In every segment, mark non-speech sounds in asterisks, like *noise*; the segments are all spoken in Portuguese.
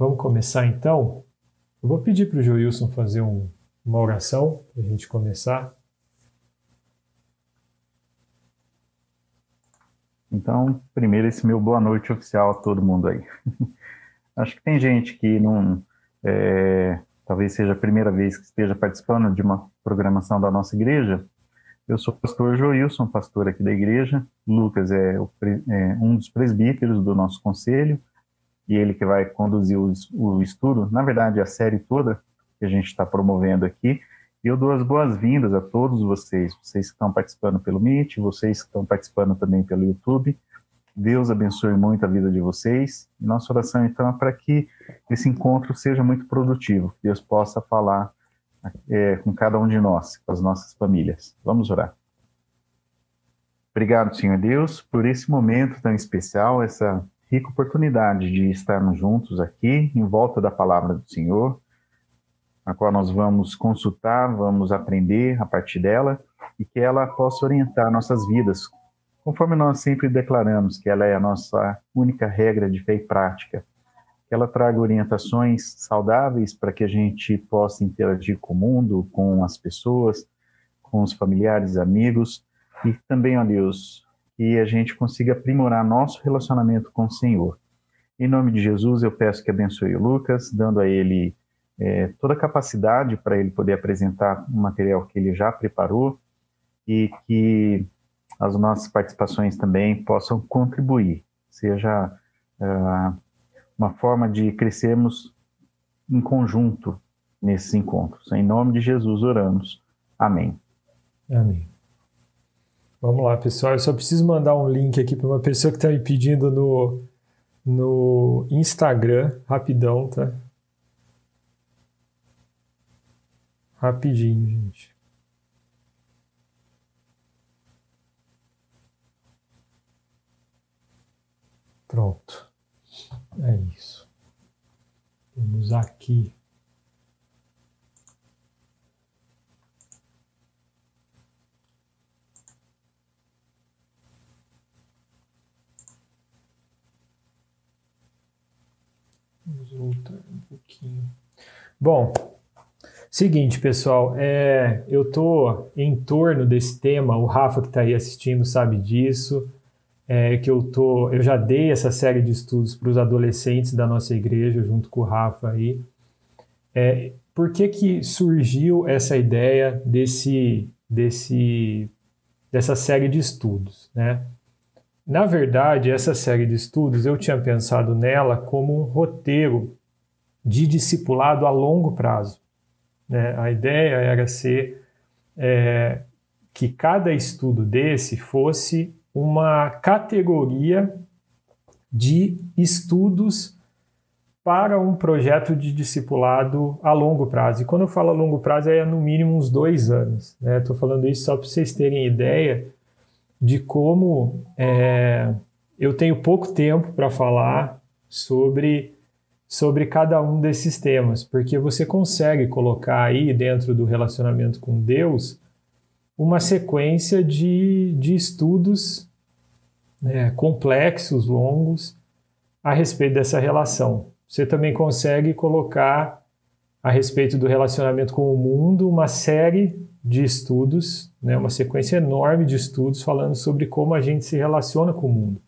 Vamos começar então? Eu vou pedir para o Joilson fazer um, uma oração para a gente começar. Então, primeiro esse meu boa noite oficial a todo mundo aí. *laughs* Acho que tem gente que não, é, talvez seja a primeira vez que esteja participando de uma programação da nossa igreja. Eu sou o pastor Joilson, pastor aqui da igreja. Lucas é, o, é, um dos presbíteros do nosso conselho e ele que vai conduzir o, o estudo, na verdade a série toda que a gente está promovendo aqui. E eu dou as boas-vindas a todos vocês, vocês que estão participando pelo Meet, vocês que estão participando também pelo YouTube. Deus abençoe muito a vida de vocês. Nossa oração, então, é para que esse encontro seja muito produtivo, que Deus possa falar é, com cada um de nós, com as nossas famílias. Vamos orar. Obrigado, Senhor Deus, por esse momento tão especial, essa rica oportunidade de estarmos juntos aqui, em volta da palavra do Senhor a qual nós vamos consultar, vamos aprender a partir dela e que ela possa orientar nossas vidas, conforme nós sempre declaramos que ela é a nossa única regra de fé e prática. Que ela traga orientações saudáveis para que a gente possa interagir com o mundo, com as pessoas, com os familiares, amigos e também, ó Deus, que a gente consiga aprimorar nosso relacionamento com o Senhor. Em nome de Jesus, eu peço que abençoe o Lucas, dando a ele é, toda a capacidade para ele poder apresentar o material que ele já preparou e que as nossas participações também possam contribuir, seja uh, uma forma de crescermos em conjunto nesses encontros. Em nome de Jesus oramos. Amém. Amém. Vamos lá, pessoal. Eu só preciso mandar um link aqui para uma pessoa que está me pedindo no, no Instagram, rapidão, tá? Rapidinho, gente. Pronto. É isso. Vamos aqui. Vamos voltar um pouquinho. Bom, Seguinte, pessoal, é, eu tô em torno desse tema, o Rafa que está aí assistindo sabe disso, é, que eu tô, eu já dei essa série de estudos para os adolescentes da nossa igreja, junto com o Rafa aí. É, por que que surgiu essa ideia desse, desse, dessa série de estudos, né? Na verdade, essa série de estudos eu tinha pensado nela como um roteiro de discipulado a longo prazo. Né? A ideia era ser é, que cada estudo desse fosse uma categoria de estudos para um projeto de discipulado a longo prazo. E quando eu falo a longo prazo, é no mínimo uns dois anos. Estou né? falando isso só para vocês terem ideia de como é, eu tenho pouco tempo para falar sobre sobre cada um desses temas, porque você consegue colocar aí dentro do relacionamento com Deus uma sequência de, de estudos né, complexos, longos, a respeito dessa relação. Você também consegue colocar a respeito do relacionamento com o mundo uma série de estudos, né, uma sequência enorme de estudos falando sobre como a gente se relaciona com o mundo.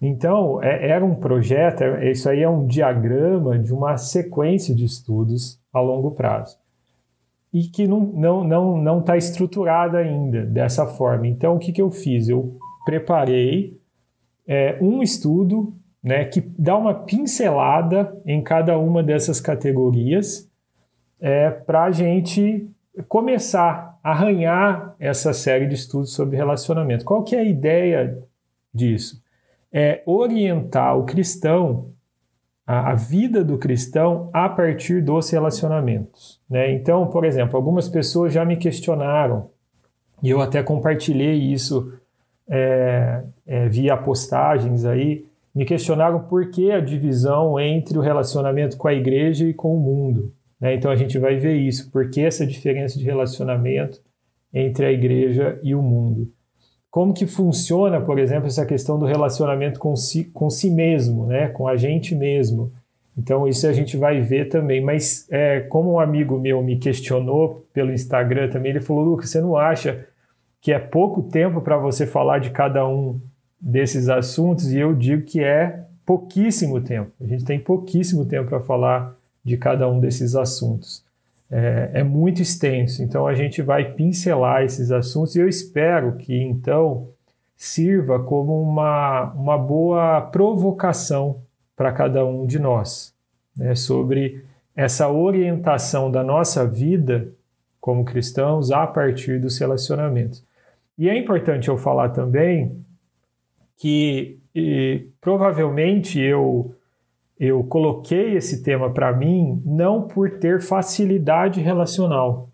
Então, é, era um projeto, é, isso aí é um diagrama de uma sequência de estudos a longo prazo. E que não está não, não, não tá estruturada ainda dessa forma. Então, o que, que eu fiz? Eu preparei é, um estudo né, que dá uma pincelada em cada uma dessas categorias é, para a gente começar a arranhar essa série de estudos sobre relacionamento. Qual que é a ideia disso? é orientar o cristão, a, a vida do cristão, a partir dos relacionamentos. Né? Então, por exemplo, algumas pessoas já me questionaram, e eu até compartilhei isso é, é, via postagens aí, me questionaram por que a divisão entre o relacionamento com a igreja e com o mundo. Né? Então a gente vai ver isso, por que essa diferença de relacionamento entre a igreja e o mundo como que funciona, por exemplo, essa questão do relacionamento com si, com si mesmo, né, com a gente mesmo, Então, isso a gente vai ver também. Mas, é, como um amigo meu me questionou pelo Instagram também, ele falou: Lucas, você não acha que é pouco tempo para você falar de cada um desses assuntos? E eu digo que é pouquíssimo tempo. A gente tem pouquíssimo tempo para falar de cada um desses assuntos. É, é, muito extenso, então a gente vai pincelar esses assuntos e eu espero que então sirva como uma, uma boa provocação para cada um de nós, né, sobre essa orientação da nossa vida como cristãos a partir dos relacionamentos. E é importante eu falar também que provavelmente eu eu coloquei esse tema para mim não por ter facilidade relacional,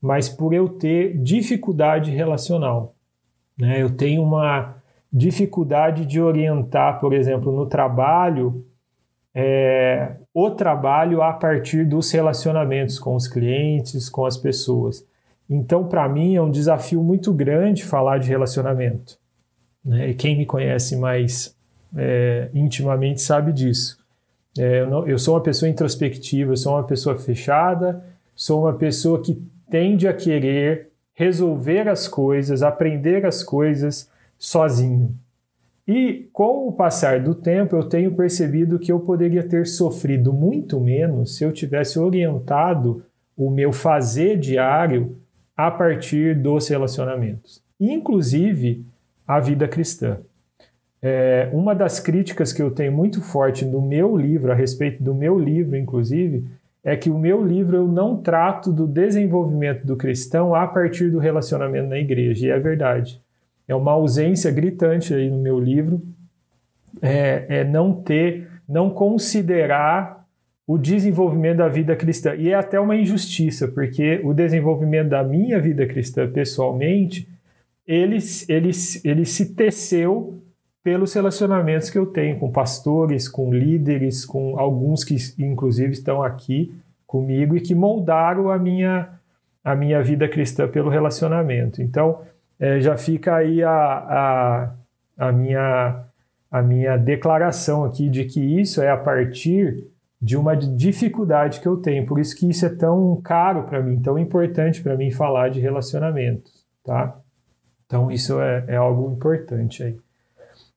mas por eu ter dificuldade relacional. Né? Eu tenho uma dificuldade de orientar, por exemplo, no trabalho, é, o trabalho a partir dos relacionamentos com os clientes, com as pessoas. Então, para mim, é um desafio muito grande falar de relacionamento. Né? E quem me conhece mais é, intimamente sabe disso. É, eu, não, eu sou uma pessoa introspectiva, eu sou uma pessoa fechada, sou uma pessoa que tende a querer resolver as coisas, aprender as coisas sozinho. E com o passar do tempo, eu tenho percebido que eu poderia ter sofrido muito menos se eu tivesse orientado o meu fazer diário a partir dos relacionamentos, inclusive a vida cristã. É, uma das críticas que eu tenho muito forte no meu livro, a respeito do meu livro, inclusive, é que o meu livro eu não trato do desenvolvimento do cristão a partir do relacionamento na igreja, e é verdade. É uma ausência gritante aí no meu livro, é, é não ter, não considerar o desenvolvimento da vida cristã. E é até uma injustiça, porque o desenvolvimento da minha vida cristã pessoalmente, ele, ele, ele se teceu pelos relacionamentos que eu tenho com pastores, com líderes, com alguns que inclusive estão aqui comigo e que moldaram a minha, a minha vida cristã pelo relacionamento. Então, é, já fica aí a, a, a, minha, a minha declaração aqui de que isso é a partir de uma dificuldade que eu tenho. Por isso que isso é tão caro para mim, tão importante para mim falar de relacionamentos, tá? Então, isso é, é algo importante aí.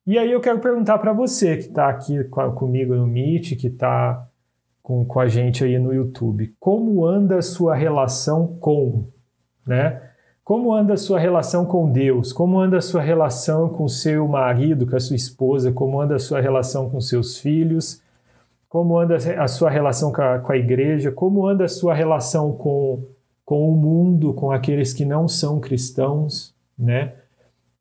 E aí eu quero perguntar para você que está aqui comigo no Meet, que está com, com a gente aí no YouTube, como anda a sua relação com, né? Como anda a sua relação com Deus? Como anda a sua relação com seu marido, com a sua esposa? Como anda a sua relação com seus filhos? Como anda a sua relação com a, com a igreja? Como anda a sua relação com, com o mundo, com aqueles que não são cristãos, né?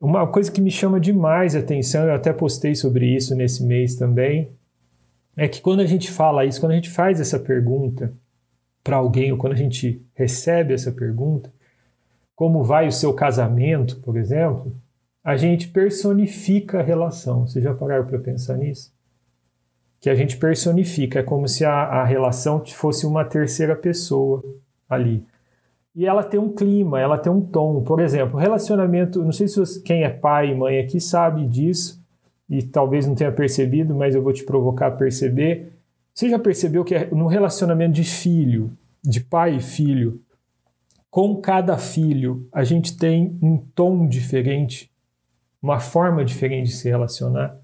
Uma coisa que me chama demais a atenção, eu até postei sobre isso nesse mês também, é que quando a gente fala isso, quando a gente faz essa pergunta para alguém, ou quando a gente recebe essa pergunta, como vai o seu casamento, por exemplo, a gente personifica a relação. Vocês já pararam para pensar nisso? Que a gente personifica, é como se a, a relação fosse uma terceira pessoa ali e ela tem um clima, ela tem um tom. Por exemplo, relacionamento, não sei se quem é pai e mãe aqui sabe disso, e talvez não tenha percebido, mas eu vou te provocar a perceber. Você já percebeu que é no relacionamento de filho, de pai e filho, com cada filho, a gente tem um tom diferente, uma forma diferente de se relacionar,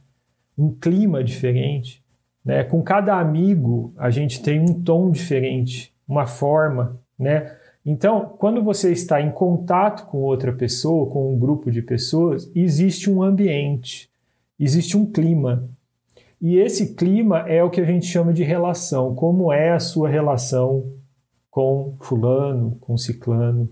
um clima diferente. Né? Com cada amigo, a gente tem um tom diferente, uma forma, né? Então, quando você está em contato com outra pessoa, com um grupo de pessoas, existe um ambiente, existe um clima. E esse clima é o que a gente chama de relação. Como é a sua relação com fulano, com ciclano?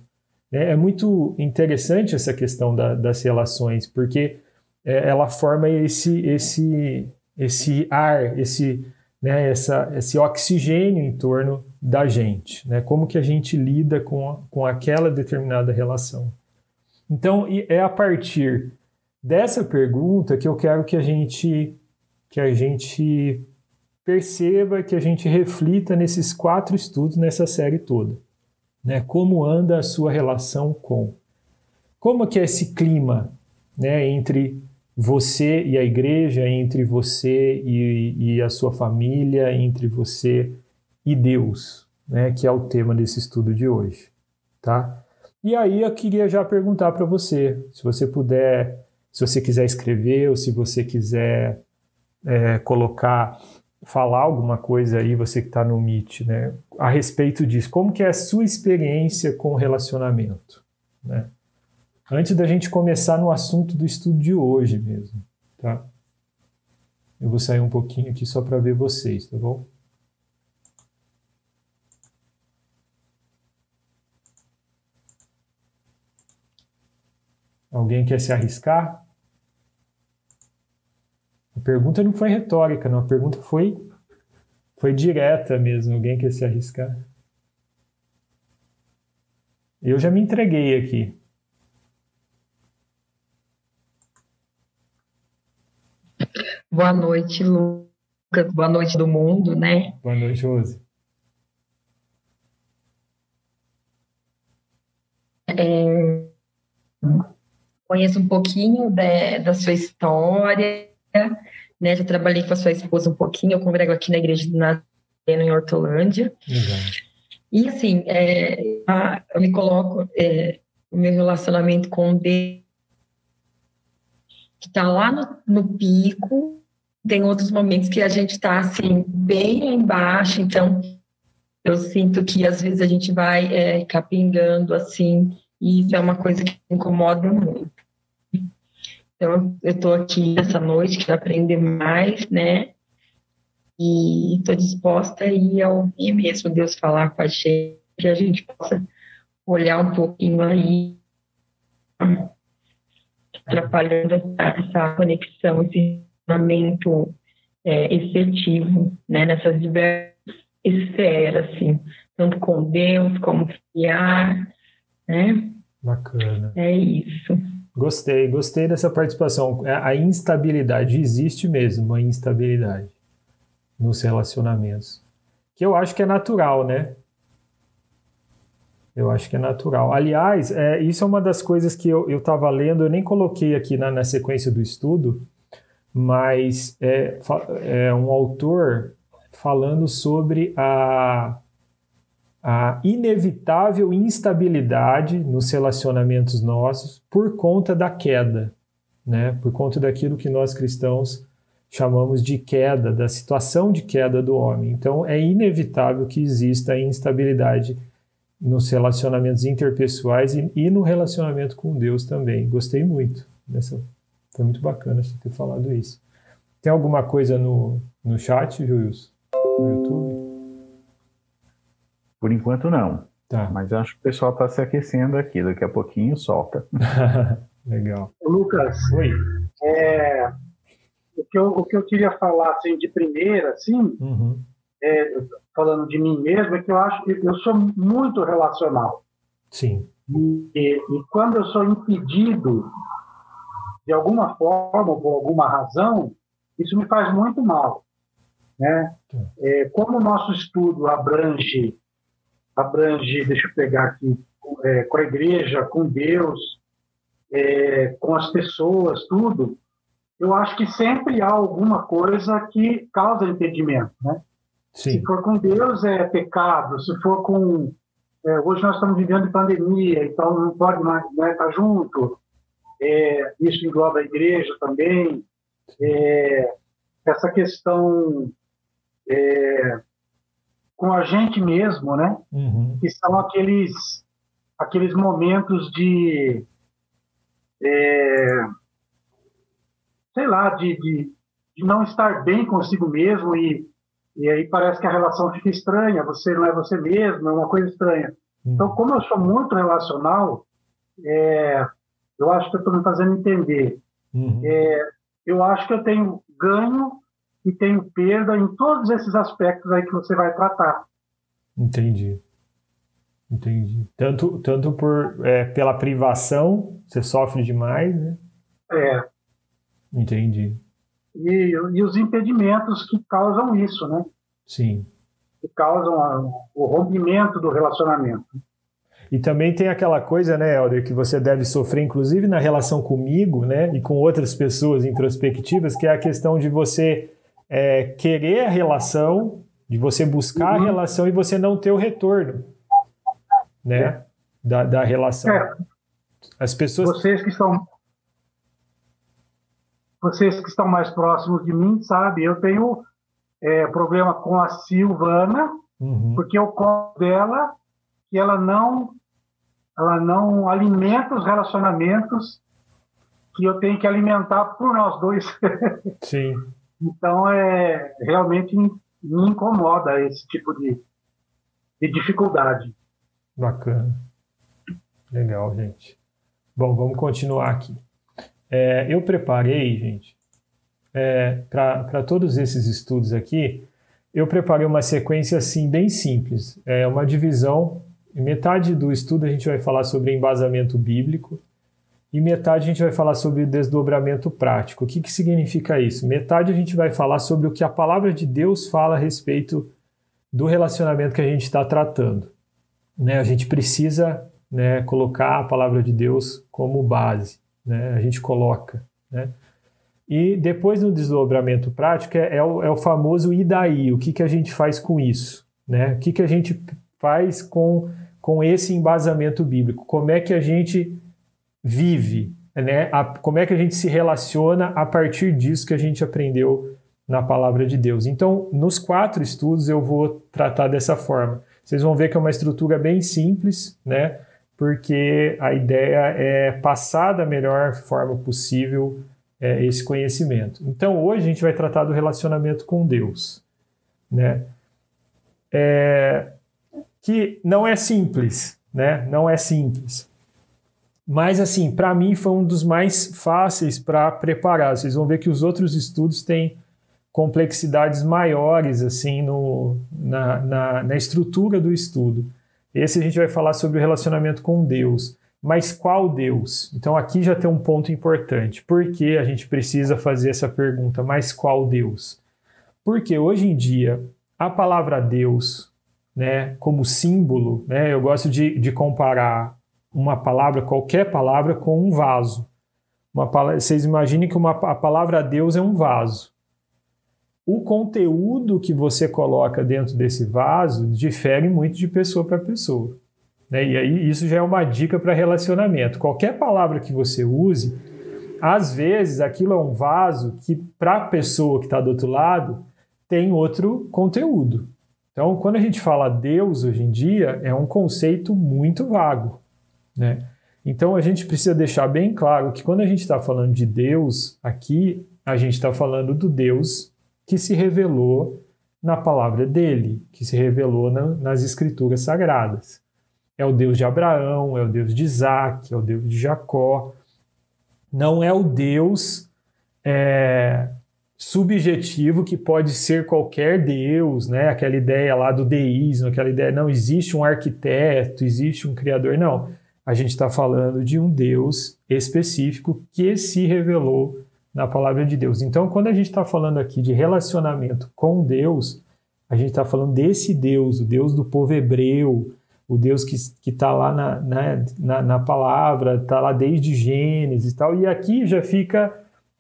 É, é muito interessante essa questão da, das relações, porque é, ela forma esse, esse, esse ar, esse, né, essa, esse oxigênio em torno da gente, né? Como que a gente lida com, com aquela determinada relação. Então, é a partir dessa pergunta que eu quero que a gente que a gente perceba, que a gente reflita nesses quatro estudos nessa série toda, né? Como anda a sua relação com? Como que é esse clima, né, entre você e a igreja, entre você e, e a sua família, entre você e Deus, né, que é o tema desse estudo de hoje, tá? E aí eu queria já perguntar para você, se você puder, se você quiser escrever ou se você quiser é, colocar, falar alguma coisa aí, você que está no Meet, né, a respeito disso, como que é a sua experiência com o relacionamento, né? Antes da gente começar no assunto do estudo de hoje mesmo, tá? Eu vou sair um pouquinho aqui só para ver vocês, tá bom? Alguém quer se arriscar? A pergunta não foi retórica, não. A pergunta foi, foi direta mesmo. Alguém quer se arriscar? Eu já me entreguei aqui. Boa noite, Lucas. Boa noite do mundo, né? Boa noite, Rose. É, conheço um pouquinho de, da sua história, né? Já trabalhei com a sua esposa um pouquinho, eu congrego aqui na igreja do Nazareno em Hortolândia. E assim, é, a, eu me coloco é, o meu relacionamento com Deus que está lá no, no, pico, tem outros momentos que a gente está assim bem embaixo, então eu sinto que às vezes a gente vai é, capingando assim e isso é uma coisa que me incomoda muito. Então, eu estou aqui essa noite para aprender mais, né? E estou disposta a ir ouvir mesmo Deus falar com a gente, que a gente possa olhar um pouquinho aí, atrapalhando essa conexão, esse relacionamento é, efetivo, né? Nessas diversas esferas, assim, tanto com Deus como criar, né? Bacana. É isso. Gostei, gostei dessa participação. É, a instabilidade existe mesmo, a instabilidade nos relacionamentos. Que eu acho que é natural, né? Eu acho que é natural. Aliás, é, isso é uma das coisas que eu estava lendo, eu nem coloquei aqui na, na sequência do estudo, mas é, é um autor falando sobre a a inevitável instabilidade nos relacionamentos nossos por conta da queda, né? Por conta daquilo que nós cristãos chamamos de queda, da situação de queda do homem. Então é inevitável que exista instabilidade nos relacionamentos interpessoais e, e no relacionamento com Deus também. Gostei muito dessa, foi muito bacana você ter falado isso. Tem alguma coisa no, no chat, Julius? No YouTube? Por enquanto, não. Tá. Mas acho que o pessoal está se aquecendo aqui. Daqui a pouquinho solta. *laughs* Legal. Lucas. Oi. É, o, que eu, o que eu queria falar assim, de primeira, assim, uhum. é, falando de mim mesmo, é que eu acho que eu sou muito relacional. Sim. E, e, e quando eu sou impedido, de alguma forma ou por alguma razão, isso me faz muito mal. Né? É, como o nosso estudo abrange abrange, deixa eu pegar aqui, é, com a igreja, com Deus, é, com as pessoas, tudo, eu acho que sempre há alguma coisa que causa impedimento, né? Sim. Se for com Deus é pecado, se for com é, hoje nós estamos vivendo pandemia, então não pode mais né, estar junto. É, isso engloba a igreja também. É, essa questão é, com a gente mesmo, né? Uhum. Que são aqueles aqueles momentos de é, sei lá, de, de, de, não estar bem consigo mesmo e, e aí parece que a relação fica estranha, você não é você mesmo, é uma coisa estranha. Uhum. Então, como eu sou muito relacional, é, eu acho que eu estou me fazendo entender. Uhum. É, eu acho que eu tenho ganho e tenho perda em todos esses aspectos aí que você vai tratar. Entendi. Entendi. Tanto, tanto por, é, pela privação, você sofre demais, né? É. Entendi. E, e os impedimentos que causam isso, né? Sim. Que causam a, o rompimento do relacionamento. E também tem aquela coisa, né, Helder, que você deve sofrer, inclusive na relação comigo, né, e com outras pessoas introspectivas, que é a questão de você é, querer a relação, de você buscar uhum. a relação e você não ter o retorno, né, é. da, da relação. É. As pessoas. Vocês que estão. Vocês que estão mais próximos de mim, sabe, eu tenho é, problema com a Silvana, uhum. porque eu conto dela que ela não ela não alimenta os relacionamentos que eu tenho que alimentar por nós dois. *laughs* Sim. Então é realmente me incomoda esse tipo de, de dificuldade. Bacana. Legal, gente. Bom, vamos continuar aqui. É, eu preparei, gente, é, para todos esses estudos aqui, eu preparei uma sequência assim bem simples. É uma divisão. Metade do estudo a gente vai falar sobre embasamento bíblico e metade a gente vai falar sobre desdobramento prático. O que, que significa isso? Metade a gente vai falar sobre o que a palavra de Deus fala a respeito do relacionamento que a gente está tratando. Né? A gente precisa né, colocar a palavra de Deus como base. Né? A gente coloca. Né? E depois no desdobramento prático é, é, o, é o, famoso e daí? O que, que a gente faz com isso? Né? O que, que a gente faz com, com esse embasamento bíblico? Como é que a gente vive? Né? A, como é que a gente se relaciona a partir disso que a gente aprendeu na palavra de Deus? Então, nos quatro estudos eu vou tratar dessa forma. Vocês vão ver que é uma estrutura bem simples, né? porque a ideia é passar da melhor forma possível é, esse conhecimento. Então, hoje a gente vai tratar do relacionamento com Deus, né? É, que não é simples, né? Não é simples. Mas, assim, para mim foi um dos mais fáceis para preparar. Vocês vão ver que os outros estudos têm complexidades maiores, assim, no, na, na, na estrutura do estudo. Esse a gente vai falar sobre o relacionamento com Deus. Mas qual Deus? Então aqui já tem um ponto importante. Por que a gente precisa fazer essa pergunta? Mas qual Deus? Porque hoje em dia a palavra Deus, né, como símbolo, né, eu gosto de, de comparar uma palavra, qualquer palavra, com um vaso. Uma palavra, vocês imaginem que uma, a palavra Deus é um vaso o conteúdo que você coloca dentro desse vaso difere muito de pessoa para pessoa. Né? E aí isso já é uma dica para relacionamento. Qualquer palavra que você use, às vezes aquilo é um vaso que para a pessoa que está do outro lado tem outro conteúdo. Então, quando a gente fala Deus hoje em dia, é um conceito muito vago. Né? Então, a gente precisa deixar bem claro que quando a gente está falando de Deus aqui, a gente está falando do Deus que se revelou na palavra dele, que se revelou na, nas escrituras sagradas. É o Deus de Abraão, é o Deus de Isaac, é o Deus de Jacó. Não é o Deus é, subjetivo que pode ser qualquer Deus, né? Aquela ideia lá do deísmo, aquela ideia não existe um arquiteto, existe um criador. Não, a gente está falando de um Deus específico que se revelou na palavra de Deus. Então, quando a gente está falando aqui de relacionamento com Deus, a gente está falando desse Deus, o Deus do povo hebreu, o Deus que está lá na, na, na, na palavra, está lá desde Gênesis e tal. E aqui já fica,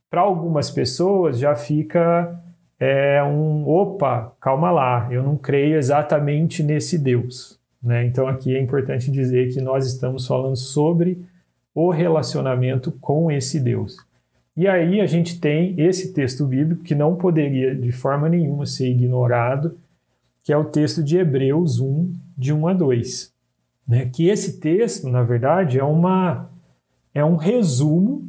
para algumas pessoas, já fica é, um opa, calma lá, eu não creio exatamente nesse Deus. Né? Então aqui é importante dizer que nós estamos falando sobre o relacionamento com esse Deus. E aí a gente tem esse texto bíblico que não poderia de forma nenhuma ser ignorado, que é o texto de Hebreus 1, de 1 a 2. Né? Que esse texto, na verdade, é, uma, é um resumo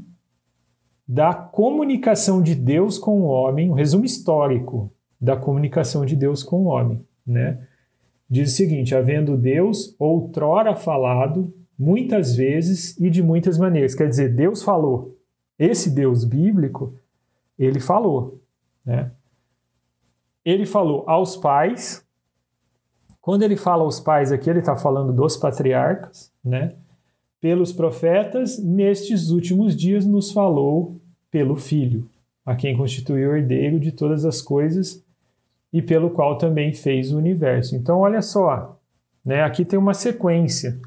da comunicação de Deus com o homem, um resumo histórico da comunicação de Deus com o homem. Né? Diz o seguinte: havendo Deus outrora falado muitas vezes e de muitas maneiras. Quer dizer, Deus falou esse Deus bíblico, ele falou, né? Ele falou aos pais. Quando ele fala aos pais aqui, ele está falando dos patriarcas, né? Pelos profetas, nestes últimos dias nos falou pelo Filho, a quem constituiu o herdeiro de todas as coisas e pelo qual também fez o universo. Então, olha só, né? Aqui tem uma sequência.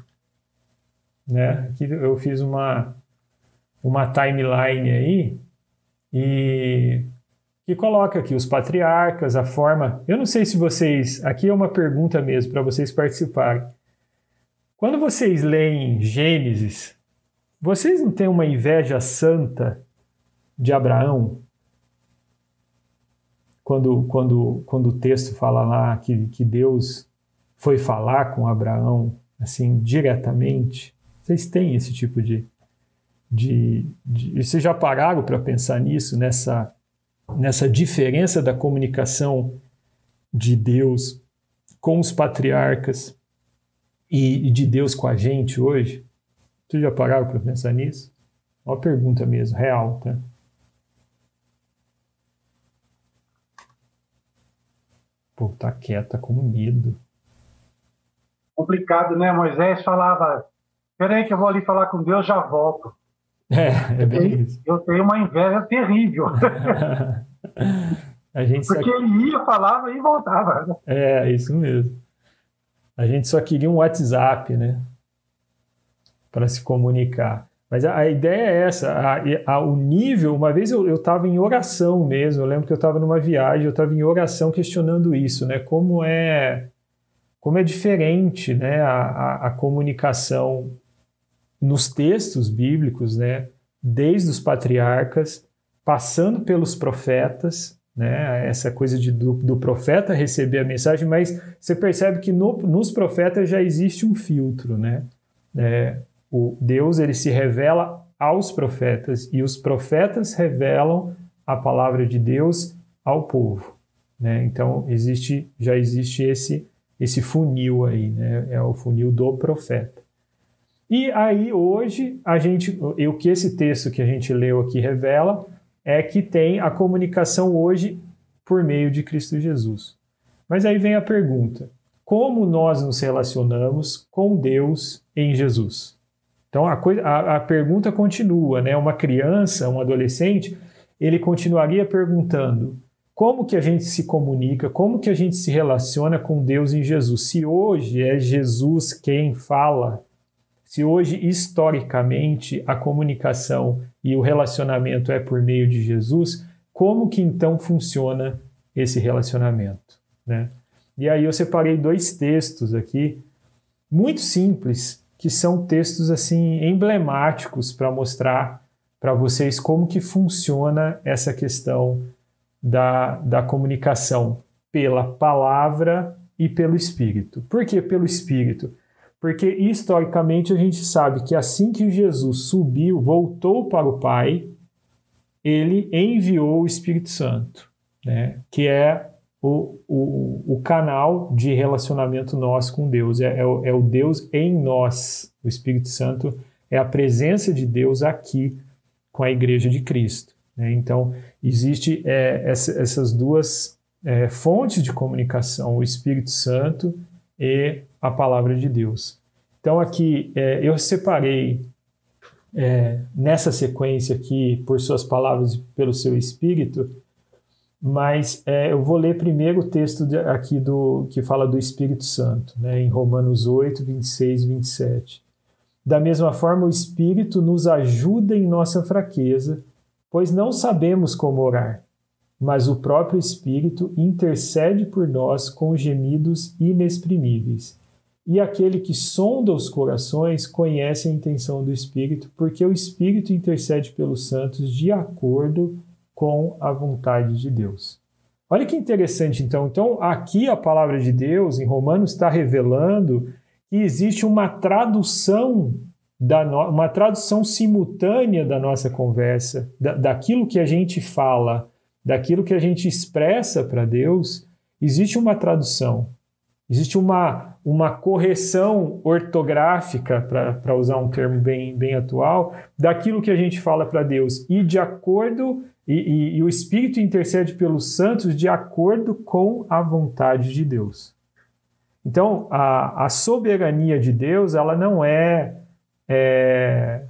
né? Aqui eu fiz uma, uma timeline aí e que coloca aqui os patriarcas, a forma. Eu não sei se vocês. Aqui é uma pergunta mesmo para vocês participarem. Quando vocês leem Gênesis, vocês não têm uma inveja santa de Abraão? Quando, quando, quando o texto fala lá que, que Deus foi falar com Abraão assim diretamente, vocês têm esse tipo de, de, de vocês já pararam para pensar nisso nessa nessa diferença da comunicação de Deus com os patriarcas e de Deus com a gente hoje? Vocês já pararam para pensar nisso? Uma pergunta mesmo, real, tá? Pô, tá quieta com medo. Complicado, né? Moisés falava: Peraí, que eu vou ali falar com Deus, já volto. *laughs* É, é bem isso. Eu tenho uma inveja terrível. *laughs* a gente Porque só... ele ia, falava e voltava. É, isso mesmo. A gente só queria um WhatsApp, né? Para se comunicar. Mas a, a, ideia é essa, a, a, o nível, uma vez eu estava em oração mesmo, eu lembro que eu estava numa viagem, eu estava em oração questionando isso, né? Como é, como é diferente né? a, a comunicação nos textos bíblicos, né? Desde os patriarcas, passando pelos profetas, né? Essa coisa de, do, do, profeta receber a mensagem, mas você percebe que no, nos profetas já existe um filtro, né? É, o Deus ele se revela aos profetas e os profetas revelam a palavra de Deus ao povo, né? Então existe já existe esse esse funil aí, né? É o funil do profeta. E aí hoje a gente, o que esse texto que a gente leu aqui revela é que tem a comunicação hoje por meio de Cristo Jesus. Mas aí vem a pergunta: como nós nos relacionamos com Deus em Jesus? Então a, coisa, a, a pergunta continua, né? Uma criança, um adolescente, ele continuaria perguntando: como que a gente se comunica, como que a gente se relaciona com Deus em Jesus? Se hoje é Jesus quem fala, se hoje historicamente a comunicação e o relacionamento é por meio de Jesus, como que então funciona esse relacionamento, né? E aí eu separei dois textos aqui muito simples que são textos assim emblemáticos para mostrar para vocês como que funciona essa questão da, da comunicação pela palavra e pelo Espírito. Por que pelo Espírito? Porque historicamente a gente sabe que assim que Jesus subiu, voltou para o Pai, ele enviou o Espírito Santo, né? que é o, o, o canal de relacionamento nosso com Deus. É, é, o, é o Deus em nós. O Espírito Santo é a presença de Deus aqui com a Igreja de Cristo. Né? Então, existe é, essa, essas duas é, fontes de comunicação, o Espírito Santo e a Palavra de Deus. Então, aqui é, eu separei é, nessa sequência aqui, por suas palavras e pelo seu Espírito, mas é, eu vou ler primeiro o texto de, aqui do que fala do Espírito Santo, né, em Romanos 8, 26 e 27. Da mesma forma, o Espírito nos ajuda em nossa fraqueza, pois não sabemos como orar, mas o próprio Espírito intercede por nós com gemidos inexprimíveis. E aquele que sonda os corações conhece a intenção do Espírito, porque o Espírito intercede pelos santos de acordo com a vontade de Deus. Olha que interessante, então. Então, aqui a palavra de Deus, em Romanos, está revelando que existe uma tradução, da no... uma tradução simultânea da nossa conversa, da... daquilo que a gente fala, daquilo que a gente expressa para Deus, existe uma tradução, existe uma, uma correção ortográfica, para usar um termo bem, bem atual, daquilo que a gente fala para Deus. E de acordo e, e, e, o Espírito intercede pelos santos de acordo com a vontade de Deus. Então, a, a soberania de Deus, ela não é, é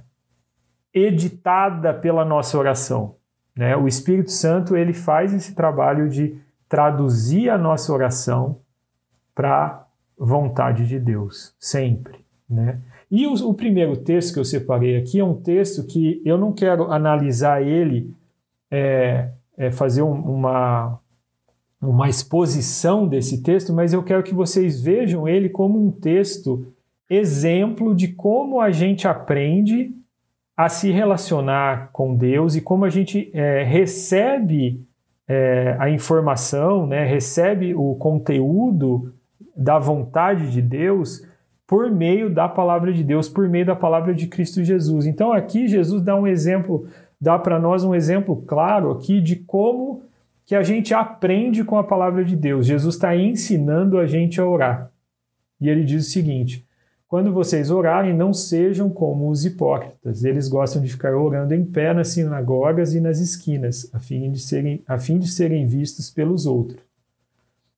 editada pela nossa oração. Né? O Espírito Santo ele faz esse trabalho de traduzir a nossa oração para vontade de Deus, sempre. Né? E o, o, primeiro texto que eu separei aqui é um texto que eu não quero analisar ele, é, é fazer um, uma, uma exposição desse texto, mas eu quero que vocês vejam ele como um texto exemplo de como a gente aprende a se relacionar com Deus e como a gente é, recebe é, a informação, né, recebe o conteúdo da vontade de Deus por meio da palavra de Deus, por meio da palavra de Cristo Jesus. Então aqui Jesus dá um exemplo, dá para nós um exemplo claro aqui de como que a gente aprende com a palavra de Deus. Jesus está ensinando a gente a orar. E ele diz o seguinte: quando vocês orarem, não sejam como os hipócritas. Eles gostam de ficar orando em pé nas sinagogas e nas esquinas, a fim de serem, a fim de serem vistos pelos outros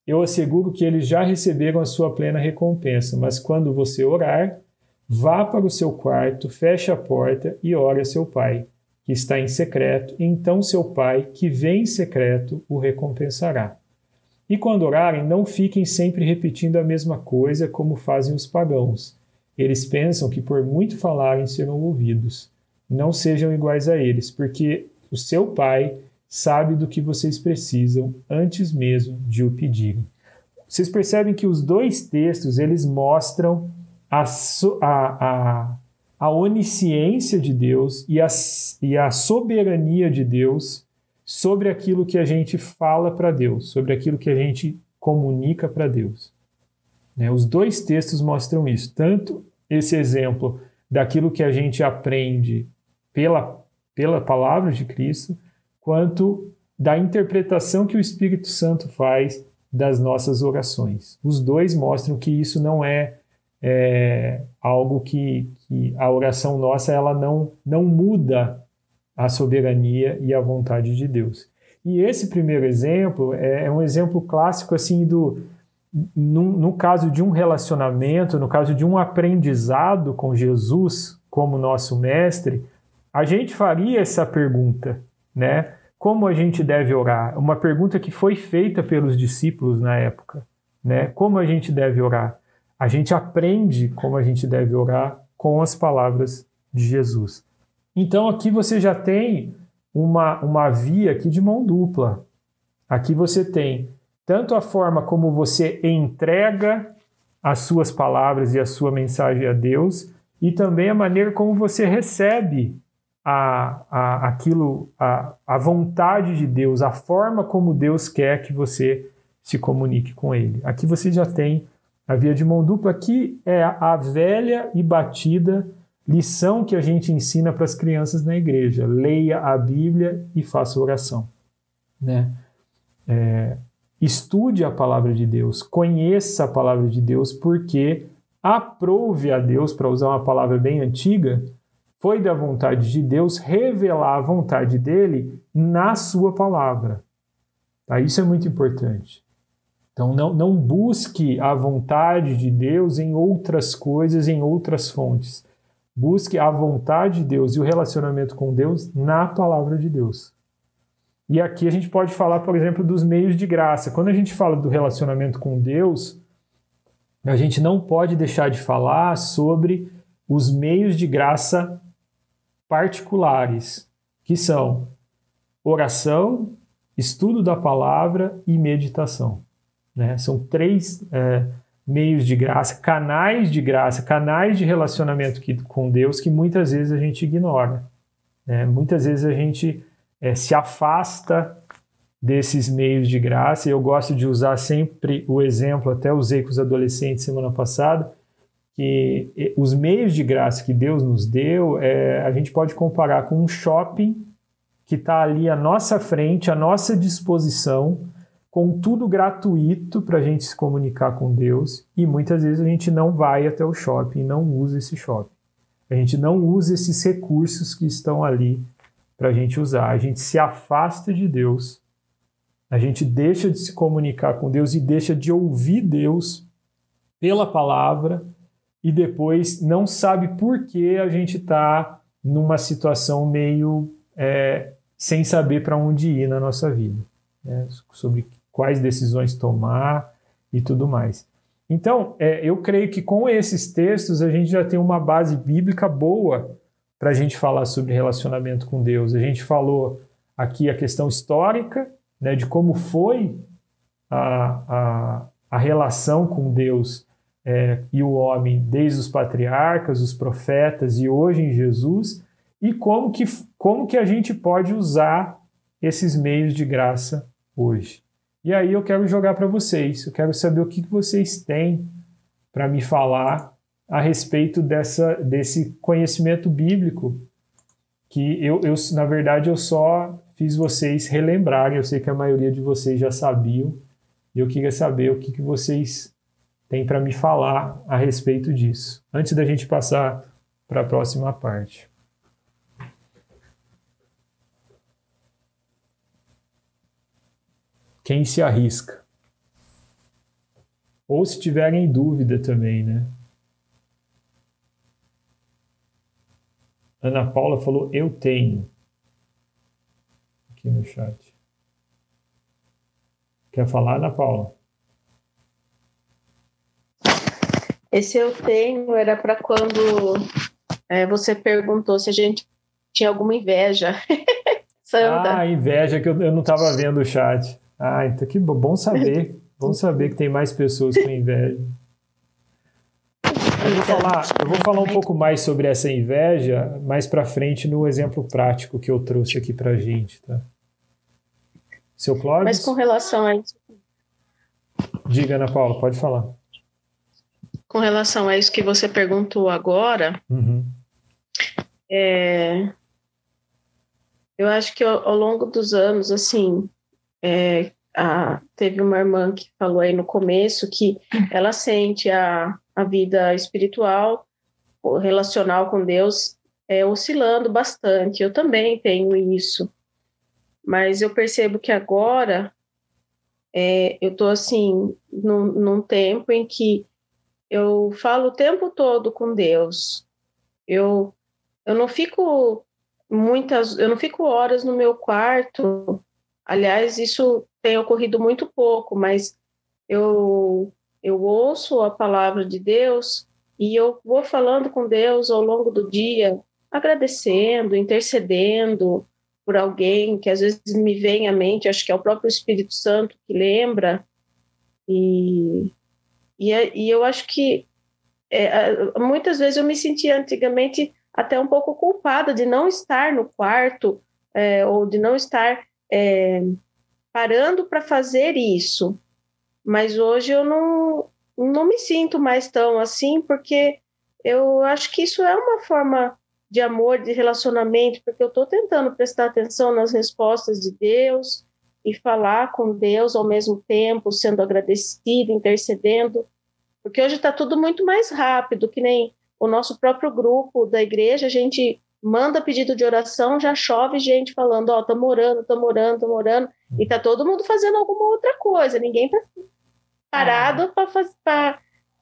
eu asseguro que eles já receberam a sua plena recompensa. Mas quando você orar, vá para o seu quarto, feche a porta e ore a seu pai, que está em secreto, então seu pai, que vem em secreto, o recompensará. E quando orarem, não fiquem sempre repetindo a mesma coisa como fazem os pagãos. Eles pensam que por muito falarem serão ouvidos. Não sejam iguais a eles, porque o seu pai sabe do que vocês precisam antes mesmo de o pedirem. Vocês percebem que os dois textos eles mostram a, a, a, a onisciência de Deus e a, e a soberania de Deus sobre aquilo que a gente fala para Deus, sobre aquilo que a gente comunica para Deus. Né? Os dois textos mostram isso, tanto esse exemplo daquilo que a gente aprende pela, pela palavra de Cristo, quanto da interpretação que o Espírito Santo faz das nossas orações. Os dois mostram que isso não é, é algo que, que, a oração nossa ela não, não muda a soberania e a vontade de Deus. E esse primeiro exemplo é, é um exemplo clássico assim do no caso de um relacionamento, no caso de um aprendizado com Jesus como nosso mestre, a gente faria essa pergunta: né? Como a gente deve orar? Uma pergunta que foi feita pelos discípulos na época, né? Como a gente deve orar? A gente aprende como a gente deve orar com as palavras de Jesus. Então aqui você já tem uma, uma via aqui de mão dupla. Aqui você tem tanto a forma como você entrega as suas palavras e a sua mensagem a Deus, e também a maneira como você recebe a, a, aquilo, a, a vontade de Deus, a forma como Deus quer que você se comunique com Ele. Aqui você já tem a via de mão dupla, que é a velha e batida lição que a gente ensina para as crianças na igreja: leia a Bíblia e faça oração. Né? É, estude a palavra de Deus, conheça a palavra de Deus, porque aprove a Deus, para usar uma palavra bem antiga, foi da vontade de Deus revelar a vontade dele na sua palavra. Tá? Isso é muito importante. Então, não, não busque a vontade de Deus em outras coisas, em outras fontes. Busque a vontade de Deus e o relacionamento com Deus na palavra de Deus. E aqui a gente pode falar, por exemplo, dos meios de graça. Quando a gente fala do relacionamento com Deus, a gente não pode deixar de falar sobre os meios de graça particulares, que são oração, estudo da palavra e meditação. Né? São três é, meios de graça, canais de graça, canais de relacionamento que, com Deus que muitas vezes a gente ignora. Né? Muitas vezes a gente é, se afasta desses meios de graça. Eu gosto de usar sempre o exemplo, até usei com os adolescentes semana passada, que os meios de graça que Deus nos deu, é, a gente pode comparar com um shopping que está ali à nossa frente, à nossa disposição, com tudo gratuito para a gente se comunicar com Deus, e muitas vezes a gente não vai até o shopping, não usa esse shopping. A gente não usa esses recursos que estão ali para a gente usar. A gente se afasta de Deus, a gente deixa de se comunicar com Deus e deixa de ouvir Deus pela palavra e depois não sabe por que a gente está numa situação meio é, sem saber para onde ir na nossa vida, né? sobre quais decisões tomar e tudo mais. Então, é, eu creio que com esses textos a gente já tem uma base bíblica boa para a gente falar sobre relacionamento com Deus. A gente falou aqui a questão histórica, né, de como foi a, a, a relação com Deus é, e o homem desde os patriarcas, os profetas e hoje em Jesus, e como que, como que a gente pode usar esses meios de graça hoje. E aí eu quero jogar para vocês, eu quero saber o que vocês têm para me falar a respeito dessa, desse conhecimento bíblico que eu, eu, na verdade, eu só fiz vocês relembrarem. Eu sei que a maioria de vocês já sabiam. E eu queria saber o que, que vocês têm para me falar a respeito disso. Antes da gente passar para a próxima parte. Quem se arrisca? Ou se tiverem dúvida também, né? Ana Paula falou: Eu tenho. Aqui no chat. Quer falar, Ana Paula? Esse eu tenho era para quando é, você perguntou se a gente tinha alguma inveja. *laughs* Santa. Ah, inveja, que eu, eu não estava vendo o chat. Ah, então que bom saber. bom saber que tem mais pessoas com inveja. Eu vou falar, eu vou falar um pouco mais sobre essa inveja mais para frente no exemplo prático que eu trouxe aqui para gente, tá? Seu Cláudio? Mas com relação a isso. Diga, Ana Paula, pode falar. Com relação a isso que você perguntou agora, uhum. é, eu acho que ao, ao, longo dos anos, assim, é, a, teve uma irmã que falou aí no começo que ela sente a, a vida espiritual, relacional com Deus, é, oscilando bastante. Eu também tenho isso. Mas eu percebo que agora é, eu estou assim, num, num tempo em que eu falo o tempo todo com Deus. Eu, eu não fico muitas, eu não fico horas no meu quarto. Aliás, isso tem ocorrido muito pouco, mas eu eu ouço a palavra de Deus e eu vou falando com Deus ao longo do dia, agradecendo, intercedendo por alguém que às vezes me vem à mente, acho que é o próprio Espírito Santo que lembra. E, e, é, e eu acho que é, muitas vezes eu me sentia antigamente até um pouco culpada de não estar no quarto é, ou de não estar é, parando para fazer isso. Mas hoje eu não, não me sinto mais tão assim, porque eu acho que isso é uma forma de amor, de relacionamento, porque eu estou tentando prestar atenção nas respostas de Deus e falar com Deus ao mesmo tempo, sendo agradecido, intercedendo, porque hoje está tudo muito mais rápido, que nem o nosso próprio grupo da igreja, a gente manda pedido de oração, já chove gente falando, ó, oh, estamos orando, estamos orando, estamos orando, e tá todo mundo fazendo alguma outra coisa, ninguém tá parado ah.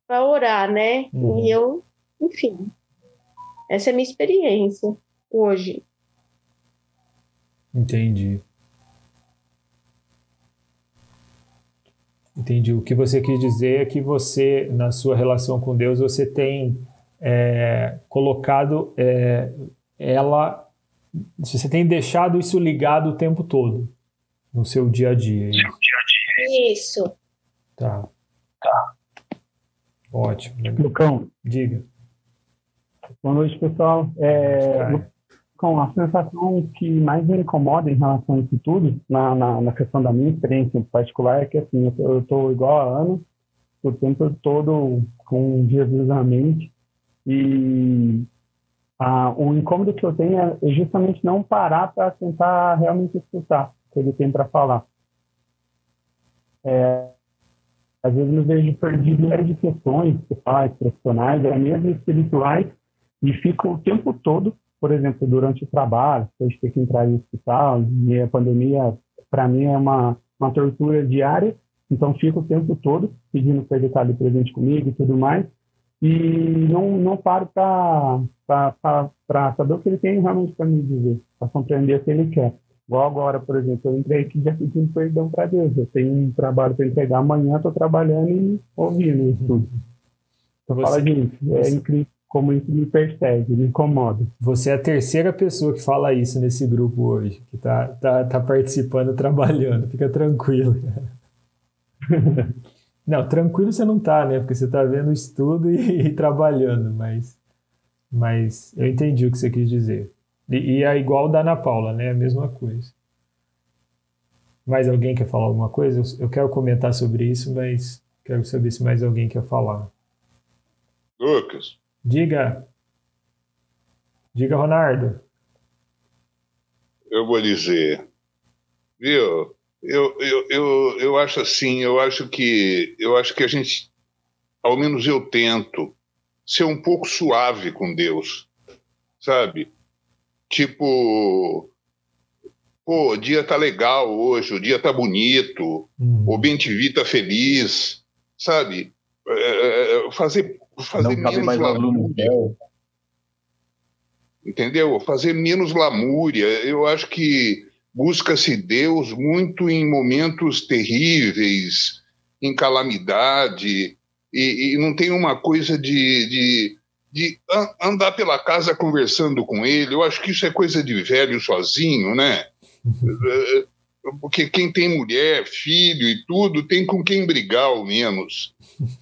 para orar, né? Uhum. E eu, enfim, essa é a minha experiência hoje. Entendi. Entendi. O que você quis dizer é que você, na sua relação com Deus, você tem é, colocado é, ela. Você tem deixado isso ligado o tempo todo no seu dia a dia. É isso. Tá. Tá. Ótimo. Lucão. Diga. Boa noite, pessoal. É, Lucão, a sensação que mais me incomoda em relação a isso tudo, na, na, na questão da minha experiência em particular, é que assim, eu estou igual a Ana, o tempo todo com Jesus na mente e a, o incômodo que eu tenho é justamente não parar para tentar realmente escutar o que ele tem para falar. É, às vezes eu vejo perdido de questões pessoais, profissionais, ou mesmo espirituais, e fico o tempo todo, por exemplo, durante o trabalho, se gente tem que entrar em hospital, e a pandemia, para mim, é uma, uma tortura diária, então fico o tempo todo pedindo para ele estar ali presente comigo e tudo mais, e não, não paro para saber o que ele tem realmente para me dizer, para compreender o que ele quer. Igual agora, por exemplo, eu entrei aqui já pedindo perdão para Deus. Eu tenho um trabalho para entregar amanhã, estou trabalhando e ouvindo isso tudo. Então você, fala, gente, é incrível como isso me persegue, me incomoda. Você é a terceira pessoa que fala isso nesse grupo hoje, que está tá, tá participando, *laughs* trabalhando. Fica tranquilo. *laughs* não, tranquilo você não tá, né? Porque você está vendo o estudo e, e, trabalhando, mas, mas eu entendi o que você quis dizer. E, e é igual da Ana Paula, né? A mesma coisa. Mais alguém quer falar alguma coisa? Eu, eu quero comentar sobre isso, mas quero saber se mais alguém quer falar. Lucas. Diga. Diga, Ronaldo. Eu vou dizer. Viu? Eu, eu, eu, eu acho assim, eu acho que eu acho que a gente, ao menos eu tento, ser um pouco suave com Deus, sabe? Tipo, pô, o dia tá legal hoje, o dia tá bonito, uhum. o bem te tá feliz, sabe? É, é, é fazer fazer Não menos lamúria. Entendeu? Fazer menos lamúria. Eu acho que busca-se Deus muito em momentos terríveis, em calamidade, e, e não tem uma coisa de, de de andar pela casa conversando com ele. Eu acho que isso é coisa de velho sozinho, né? Uhum. Porque quem tem mulher, filho e tudo, tem com quem brigar ao menos.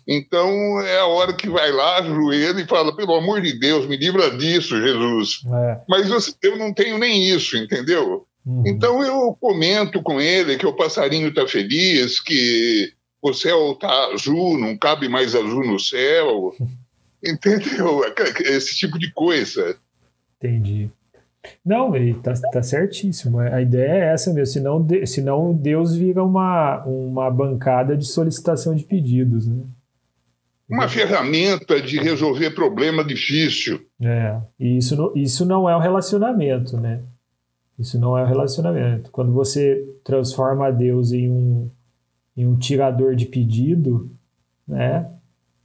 Então é a hora que vai lá, ajoelha e fala: pelo amor de Deus, me livra disso, Jesus. É. Mas eu não tenho nem isso, entendeu? Uhum. Então eu comento com ele que o passarinho está feliz, que o céu está azul, não cabe mais azul no céu. *laughs* Entendeu? *laughs* Esse tipo de coisa. Entendi. Não, ele tá, tá certíssimo. A ideia é essa mesmo, senão, senão Deus vira uma, uma bancada de solicitação de pedidos, né? Uma ferramenta de resolver problema difícil. É, e isso, isso não é um relacionamento, né? Isso não é um relacionamento. Quando você transforma Deus em um, em um tirador de pedido, né?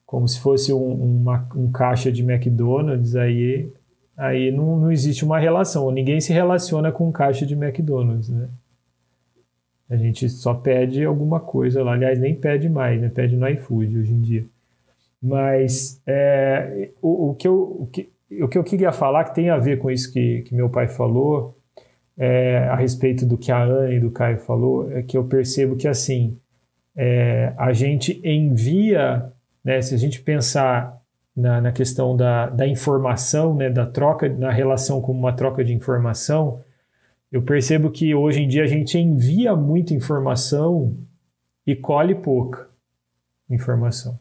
como se fosse um, uma, um caixa de McDonald's, aí, aí não, não existe uma relação. Ninguém se relaciona com caixa de McDonald's, né? A gente só pede alguma coisa lá. Aliás, nem pede mais, né? Pede no iFood hoje em dia. Mas é, o, o, que eu, o, que, o que eu queria falar, que tem a ver com isso que, que meu pai falou, é, a respeito do que a Ana e do Caio falou, é que eu percebo que, assim, é, a gente envia né? Se a gente pensar na, na questão da, da informação, né, da troca, na relação como uma troca de informação, eu percebo que hoje em dia a gente envia muita informação e colhe pouca informação.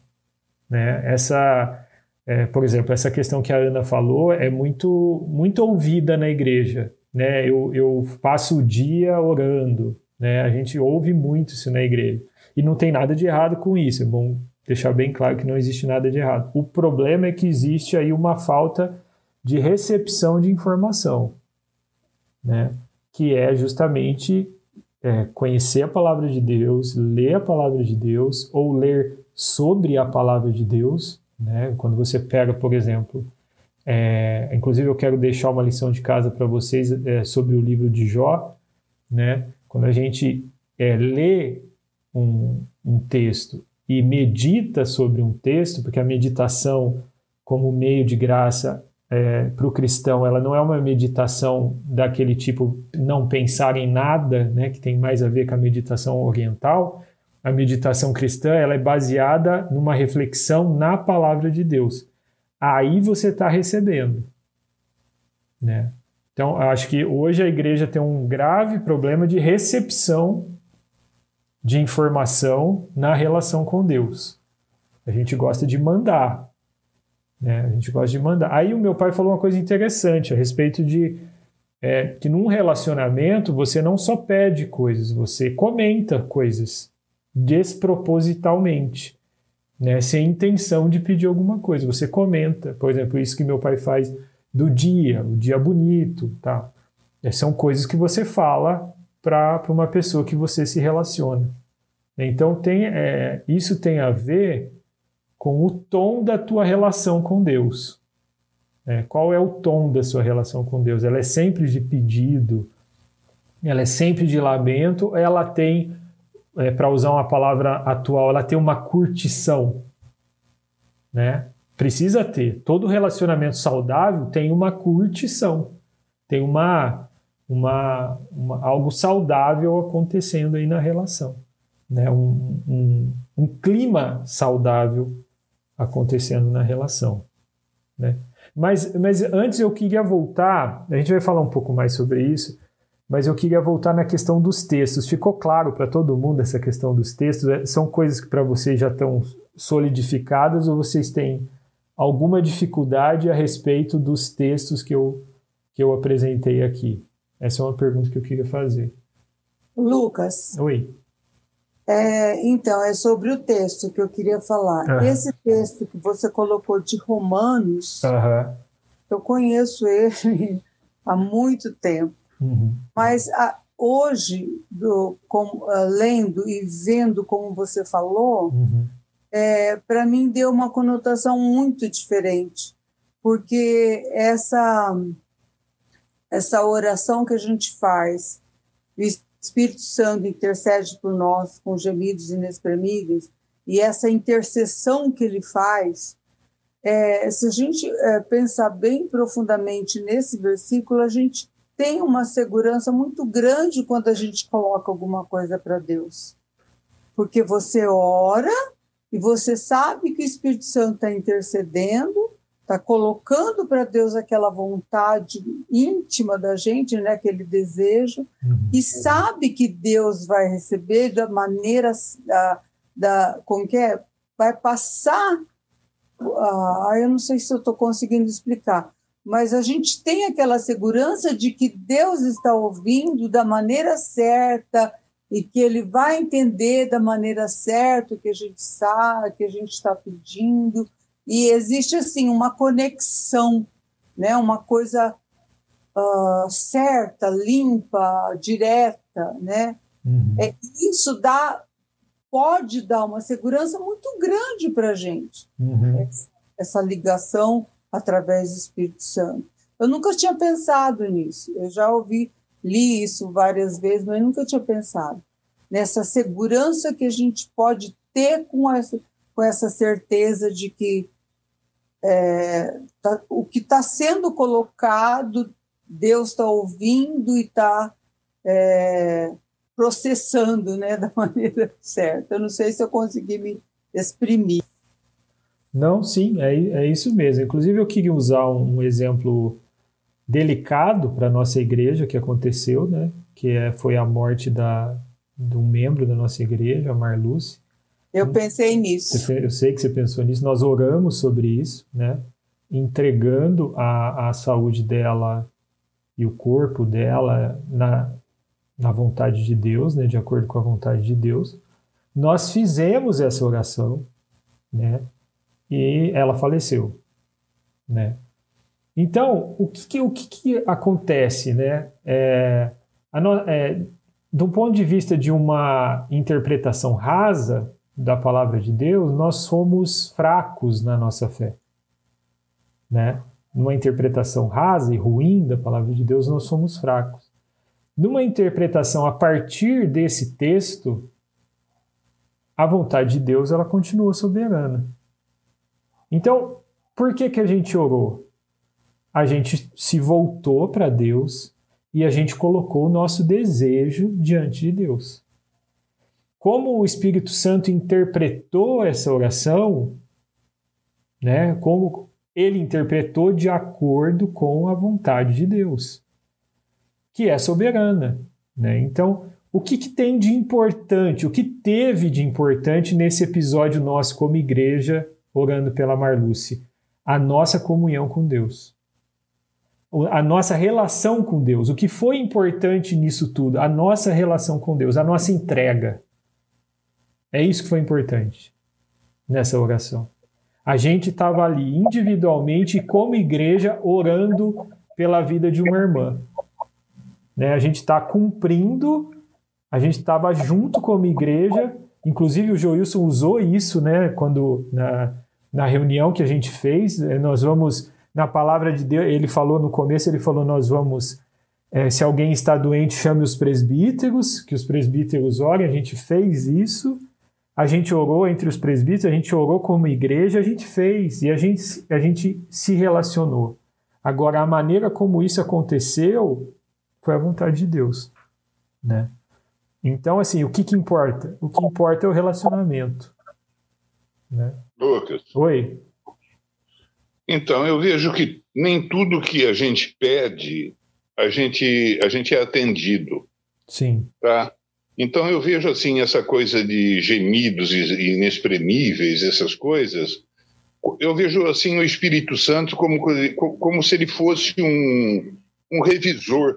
Né? Essa, é, por exemplo, essa questão que a Ana falou é muito, muito ouvida na igreja. Né? Eu, eu passo o dia orando, né? a gente ouve muito isso na igreja. E não tem nada de errado com isso, é bom deixar bem claro que não existe nada de errado. O problema é que existe aí uma falta de recepção de informação, né? que é justamente é, conhecer a palavra de Deus, ler a palavra de Deus ou ler sobre a palavra de Deus. Né? Quando você pega, por exemplo, é, inclusive eu quero deixar uma lição de casa para vocês é, sobre o livro de Jó. Né? Quando a gente é, lê um, um texto e medita sobre um texto, porque a meditação, como meio de graça é, para o cristão, ela não é uma meditação daquele tipo não pensar em nada, né, que tem mais a ver com a meditação oriental. A meditação cristã ela é baseada numa reflexão na palavra de Deus. Aí você está recebendo. Né? Então, acho que hoje a igreja tem um grave problema de recepção de informação na relação com Deus. A gente gosta de mandar. Né? A gente gosta de mandar. Aí o meu pai falou uma coisa interessante a respeito de é, que num relacionamento você não só pede coisas, você comenta coisas despropositalmente, né? sem intenção de pedir alguma coisa. Você comenta, por exemplo, isso que meu pai faz do dia, o dia bonito, tá? São coisas que você fala para uma pessoa que você se relaciona. Então tem, é, isso tem a ver com o tom da tua relação com Deus. É, qual é o tom da sua relação com Deus? Ela é sempre de pedido, ela é sempre de lamento, ela tem, é, para usar uma palavra atual, ela tem uma curtição, né? Precisa ter. Todo relacionamento saudável tem uma curtição, tem uma, uma, uma algo saudável acontecendo aí na relação, né? Um, um, um clima saudável acontecendo na relação, né? Mas, mas antes eu queria voltar, a gente vai falar um pouco mais sobre isso, mas eu queria voltar na questão dos textos. Ficou claro para todo mundo essa questão dos textos? É, são coisas que para vocês já estão solidificadas ou vocês têm alguma dificuldade a respeito dos textos que eu, que eu apresentei aqui? Essa é uma pergunta que eu queria fazer. Lucas. Oi. É, então, é sobre o texto que eu queria falar. Uhum. Esse texto que você colocou de Romanos, uhum. eu conheço ele *laughs* há muito tempo. Uhum. Mas a, hoje, do, com, uh, lendo e vendo como você falou, uhum. é, para mim deu uma conotação muito diferente, porque essa, essa oração que a gente faz, Espírito Santo intercede por nós com gemidos inexprimíveis, e essa intercessão que ele faz, é, se a gente é, pensar bem profundamente nesse versículo, a gente tem uma segurança muito grande quando a gente coloca alguma coisa para Deus. Porque você ora e você sabe que o Espírito Santo está intercedendo está colocando para Deus aquela vontade íntima da gente, né, aquele desejo, uhum. e sabe que Deus vai receber da maneira da, da como que é, vai passar. Ah, eu não sei se eu estou conseguindo explicar, mas a gente tem aquela segurança de que Deus está ouvindo da maneira certa e que Ele vai entender da maneira certa o que a gente sabe, que a gente está pedindo e existe assim uma conexão, né? Uma coisa uh, certa, limpa, direta, né? Uhum. É, isso dá pode dar uma segurança muito grande para a gente uhum. essa, essa ligação através do Espírito Santo. Eu nunca tinha pensado nisso. Eu já ouvi, li isso várias vezes, mas nunca tinha pensado nessa segurança que a gente pode ter com essa, com essa certeza de que é, tá, o que está sendo colocado, Deus está ouvindo e está é, processando né, *laughs* da maneira certa. Eu não sei se eu consegui me exprimir. Não, sim, é, é isso mesmo. Inclusive, eu queria usar um, um exemplo delicado para a nossa igreja que aconteceu, né? que é, foi a morte da, de um membro da nossa igreja, a Marluce. Eu pensei nisso. eu sei que você pensou nisso. Nós oramos sobre isso, né? Entregando a, a saúde dela e o corpo dela na, na vontade de Deus, né? De acordo com a vontade de Deus. Nós fizemos essa oração, né? E ela faleceu, né? Então, o que, o que, que, acontece, né? É, no, é, do ponto de vista de uma interpretação rasa, da palavra de Deus, nós somos fracos na nossa fé. Né? Numa interpretação rasa e ruim da palavra de Deus, nós somos fracos. Numa interpretação a partir desse texto, a vontade de Deus ela continua soberana. Então, por que, que a gente orou? A gente se voltou para Deus e a gente colocou o nosso desejo diante de Deus. Como o Espírito Santo interpretou essa oração, né? Como ele interpretou de acordo com a vontade de Deus, que é soberana, né? Então, o que, que tem de importante, o que teve de importante nesse episódio nosso como igreja orando pela Marluce? A nossa comunhão com Deus a nossa relação com Deus. O que foi importante nisso tudo? A nossa relação com Deus, a nossa entrega. É isso que foi importante nessa oração. A gente estava ali individualmente, como igreja, orando pela vida de uma irmã. Né? A gente está cumprindo, a gente estava junto como igreja, inclusive o Joilson usou isso né, quando na, na reunião que a gente fez, eh, nós vamos, na palavra de Deus, ele falou no começo, ele falou, nós vamos É, se alguém está doente, chame os presbíteros, que os presbíteros orem. A gente fez isso. A gente orou entre os presbíteros, a gente orou como igreja, a gente fez e a gente, a gente se relacionou. Agora, a maneira como isso aconteceu foi a vontade de Deus, né? Então, assim, o que, que importa? O que importa é o relacionamento. Né? Lucas. Oi. Então, eu vejo que nem tudo que a gente pede, a gente, a gente é atendido. Sim. Tá? Então, eu vejo, assim, essa coisa de gemidos inexprimíveis, essas coisas, eu vejo, assim, o Espírito Santo como, como se ele fosse um, um revisor,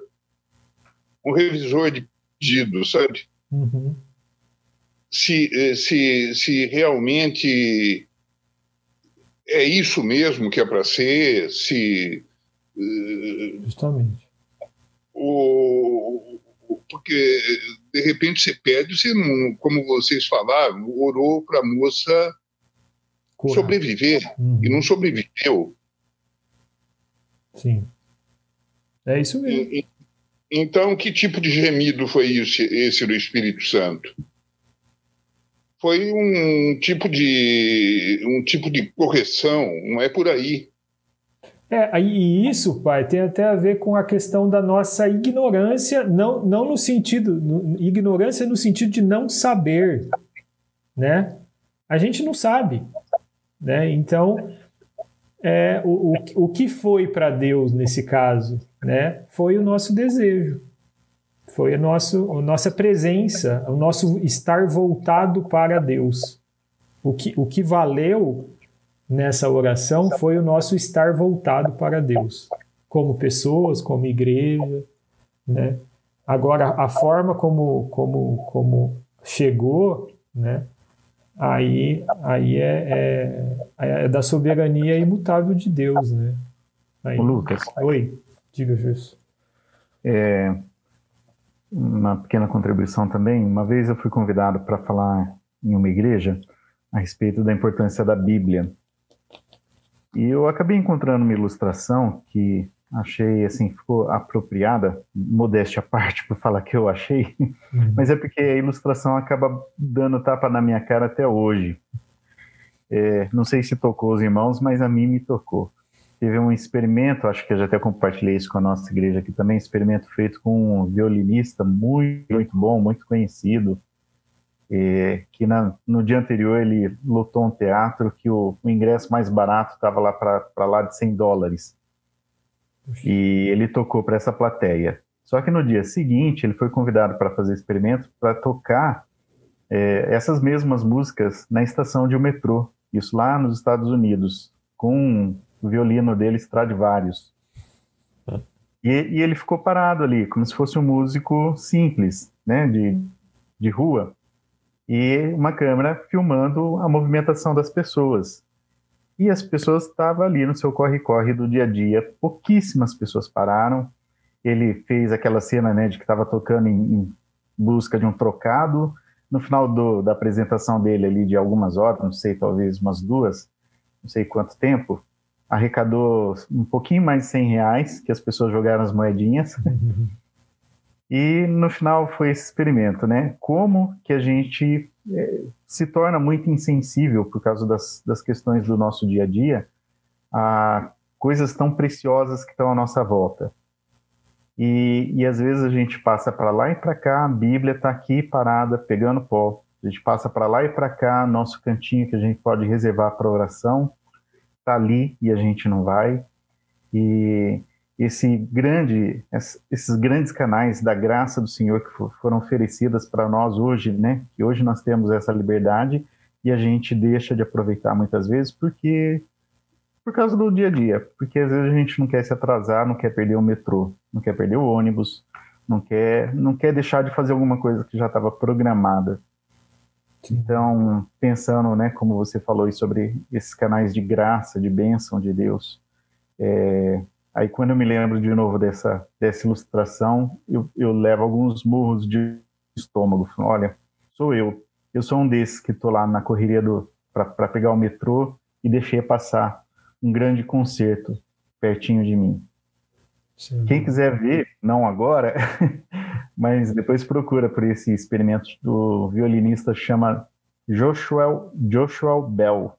um revisor de pedido, sabe? Uhum. Se, eh, se, se realmente é isso mesmo que é para ser, se. Eh, Justamente. O, porque, de repente, você pede, você não, como vocês falaram, orou para a moça sobreviver uhum. e não sobreviveu. Sim. É isso mesmo. E, então, que tipo de gemido foi esse, esse do Espírito Santo? foi um tipo de um tipo de correção, não é por aí. É, e isso, pai, tem até a ver com a questão da nossa ignorância, não, não no sentido, no, ignorância no sentido de não saber, né? A gente não sabe, né? Então, é, o, o, o que foi para Deus nesse caso, né? Foi o nosso desejo. Foi a, nosso, a nossa presença, o nosso estar voltado para Deus. O que, o que valeu nessa oração foi o nosso estar voltado para Deus, como pessoas, como igreja, né? Agora, a forma como, como, como chegou, né? Aí, aí é, é, é da soberania imutável de Deus, né? Aí, Lucas. Oi, diga, Jesus. É, uma pequena contribuição também. Uma vez eu fui convidado para falar em uma igreja a respeito da importância da Bíblia. E eu acabei encontrando uma ilustração que achei assim ficou apropriada, modéstia à parte *laughs* por falar que eu achei, uhum. mas é porque a ilustração acaba dando tapa na minha cara até hoje. É, não sei se tocou os irmãos, mas a mim me tocou teve um experimento, acho que eu já até compartilhei isso com a nossa igreja aqui também, experimento feito com um violinista muito, muito bom, muito conhecido, é, que na, no dia anterior ele lotou um teatro que o, o ingresso mais barato estava lá para lá de 100 dólares. E ele tocou para essa plateia. Só que no dia seguinte ele foi convidado para fazer experimento para tocar é, essas mesmas músicas na estação de um metrô, isso lá nos Estados Unidos, com o violino dele Stradivarius. É. E, e, ele ficou parado ali, como se fosse um músico simples, né, de, de rua, e uma câmera filmando a movimentação das pessoas. E as pessoas estavam ali no seu corre-corre do dia a dia, pouquíssimas pessoas pararam. Ele fez aquela cena né, de que estava tocando em, em, busca de um trocado. No final do, da apresentação dele ali, de algumas horas, não sei, talvez umas duas, não sei quanto tempo, arrecadou um pouquinho mais de 100 reais, que as pessoas jogaram as moedinhas. *laughs* E no final foi esse experimento, né? Como que a gente é, se torna muito insensível por causa das, das questões do nosso dia a dia a coisas tão preciosas que estão à nossa volta. E, e às vezes a gente passa para lá e para cá, a Bíblia está aqui parada, pegando pó. A gente passa para lá e para cá, nosso cantinho que a gente pode reservar para oração, está ali e a gente não vai. E esse grande, esses grandes canais da graça do Senhor que foram oferecidas para nós hoje, né? Que hoje nós temos essa liberdade e a gente deixa de aproveitar muitas vezes porque por causa do dia a dia, porque às vezes a gente não quer se atrasar, não quer perder o metrô, não quer perder o ônibus, não quer, não quer deixar de fazer alguma coisa que já estava programada. Então, pensando, né, como você falou aí sobre esses canais de graça, de bênção de Deus, é, aí quando eu me lembro de novo dessa, dessa ilustração, eu, eu levo alguns murros de estômago. Olha, sou eu. Eu sou um desses que estou lá na correria para pegar o metrô e deixei passar um grande concerto pertinho de mim. Sim. Quem quiser ver, não agora, *laughs* mas depois procura por esse experimento do violinista chama Joshua, Joshua Bell.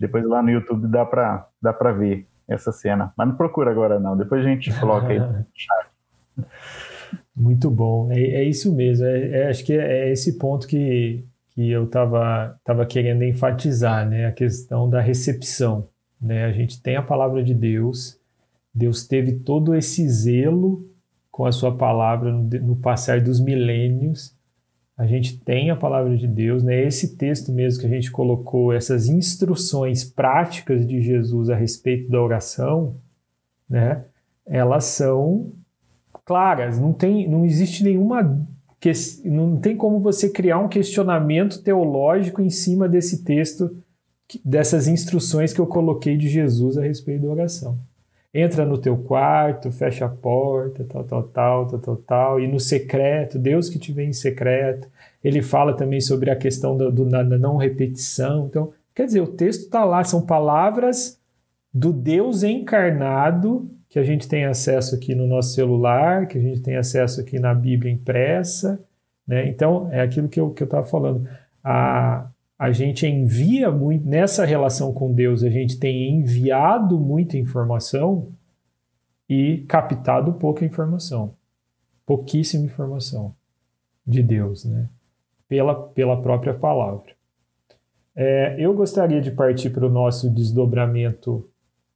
Depois lá no YouTube dá para dá para ver essa cena. Mas não procura agora não, depois a gente coloca aí. *laughs* Muito bom, é, é isso mesmo. É, é, acho que é esse ponto que, que eu estava tava querendo enfatizar, né? A questão da recepção. Né? A gente tem a palavra de Deus, Deus teve todo esse zelo com a sua palavra no, no passar dos milênios. A gente tem a palavra de Deus, né? Esse texto mesmo que a gente colocou, essas instruções práticas de Jesus a respeito da oração, né? Elas são claras, não tem, não existe nenhuma que, não tem como você criar um questionamento teológico em cima desse texto, dessas instruções que eu coloquei de Jesus a respeito da oração entra no teu quarto, fecha a porta, tal, tal, tal, tal, tal, tal, e no secreto, Deus que te vê em secreto. Ele fala também sobre a questão do, do da não repetição. Então, quer dizer, o texto está lá, são palavras do Deus encarnado que a gente tem acesso aqui no nosso celular, que a gente tem acesso aqui na Bíblia impressa. Né? Então, é aquilo que eu estava que eu falando. A, a gente envia muito, nessa relação com Deus, a gente tem enviado muita informação e captado pouca informação, pouquíssima informação de Deus, né? Pela, pela própria palavra. É, eu gostaria de partir para o nosso desdobramento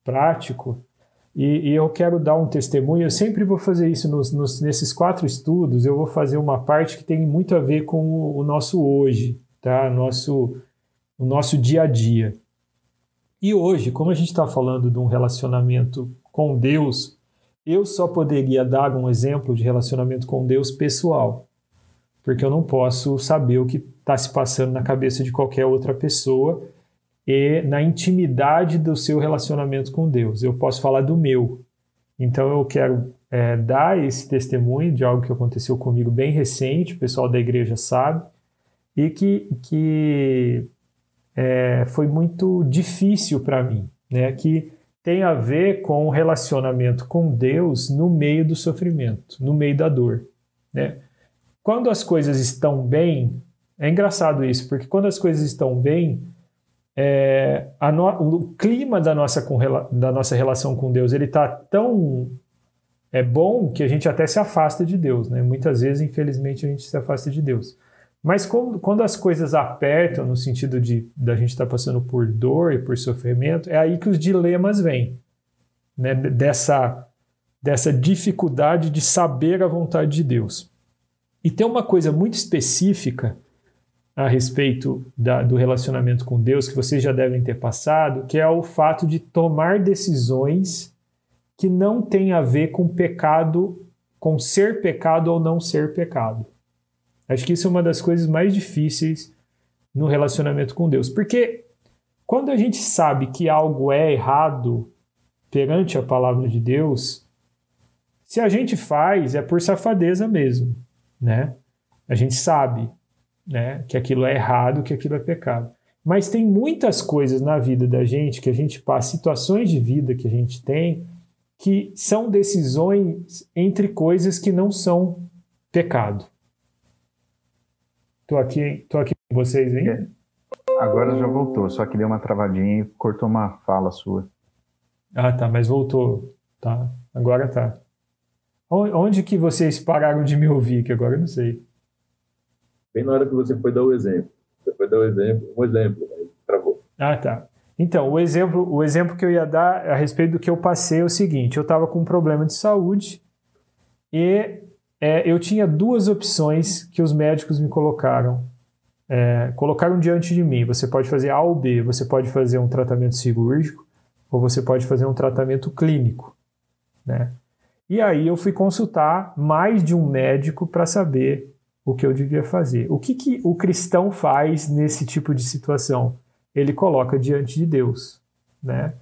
prático e, e, eu quero dar um testemunho. Eu sempre vou fazer isso nos, nos, nesses quatro estudos. Eu vou fazer uma parte que tem muito a ver com o, o nosso hoje, tá? Nosso, o nosso dia a dia. E hoje, como a gente está falando de um relacionamento com Deus, eu só poderia dar um exemplo de relacionamento com Deus pessoal, porque eu não posso saber o que está se passando na cabeça de qualquer outra pessoa e na intimidade do seu relacionamento com Deus. Eu posso falar do meu. Então eu quero é, dar esse testemunho de algo que aconteceu comigo bem recente, o pessoal da igreja sabe, e que, que é, foi muito difícil para mim, né? Que tem a ver com o relacionamento com Deus no meio do sofrimento, no meio da dor, né? Quando as coisas estão bem, é engraçado isso, porque quando as coisas estão bem, é, no, o clima da nossa, da nossa relação com Deus ele está tão é bom que a gente até se afasta de Deus, né? Muitas vezes, infelizmente, a gente se afasta de Deus. Mas quando, quando as coisas apertam, no sentido de da gente estar tá passando por dor e por sofrimento, é aí que os dilemas vêm. Né? Dessa, dessa dificuldade de saber a vontade de Deus. E tem uma coisa muito específica a respeito da, do relacionamento com Deus que vocês já devem ter passado, que é o fato de tomar decisões que não têm a ver com pecado, com ser pecado ou não ser pecado. Acho que isso é uma das coisas mais difíceis no relacionamento com Deus. Porque quando a gente sabe que algo é errado perante a palavra de Deus, se a gente faz, é por safadeza mesmo, né? A gente sabe, né, que aquilo é errado, que aquilo é pecado. Mas tem muitas coisas na vida da gente que a gente passa, situações de vida que a gente tem, que são decisões entre coisas que não são pecado. Tô aqui, tô aqui com vocês, hein? É. Agora já voltou, só que deu uma travadinha e cortou uma fala sua. Ah, tá, mas voltou. Tá, agora tá. Onde que vocês pararam de me ouvir? Que agora eu não sei. Bem na hora que você foi dar o exemplo. Você foi dar o exemplo, um exemplo, aí travou. Ah, tá. Então, o exemplo, o exemplo que eu ia dar a respeito do que eu passei é o seguinte: eu estava com um problema de saúde e é, eu tinha duas opções que os médicos me colocaram. É, colocaram diante de mim. Você pode fazer A ou B. Você pode fazer um tratamento cirúrgico ou você pode fazer um tratamento clínico. Né? E aí eu fui consultar mais de um médico para saber o que eu devia fazer. O que, que o cristão faz nesse tipo de situação? Ele coloca diante de Deus. Né?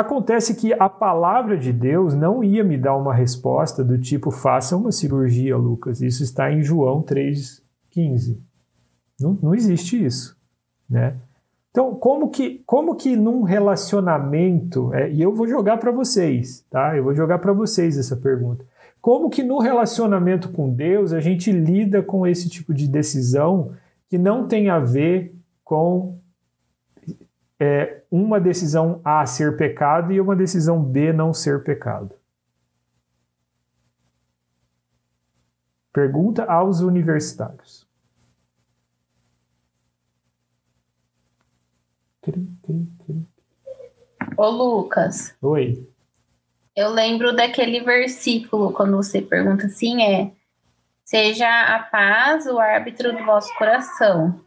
Acontece que a palavra de Deus não ia me dar uma resposta do tipo faça uma cirurgia, Lucas. Isso está em João 3,15. Não, não existe isso. Né? Então, como que, como que num relacionamento, é, e eu vou jogar para vocês, tá? Eu vou jogar para vocês essa pergunta. Como que no relacionamento com Deus a gente lida com esse tipo de decisão que não tem a ver com é, uma decisão A ser pecado e uma decisão B não ser pecado? Pergunta aos universitários. Ô Lucas. Oi. Eu lembro daquele versículo quando você pergunta assim é seja a paz o árbitro do vosso coração.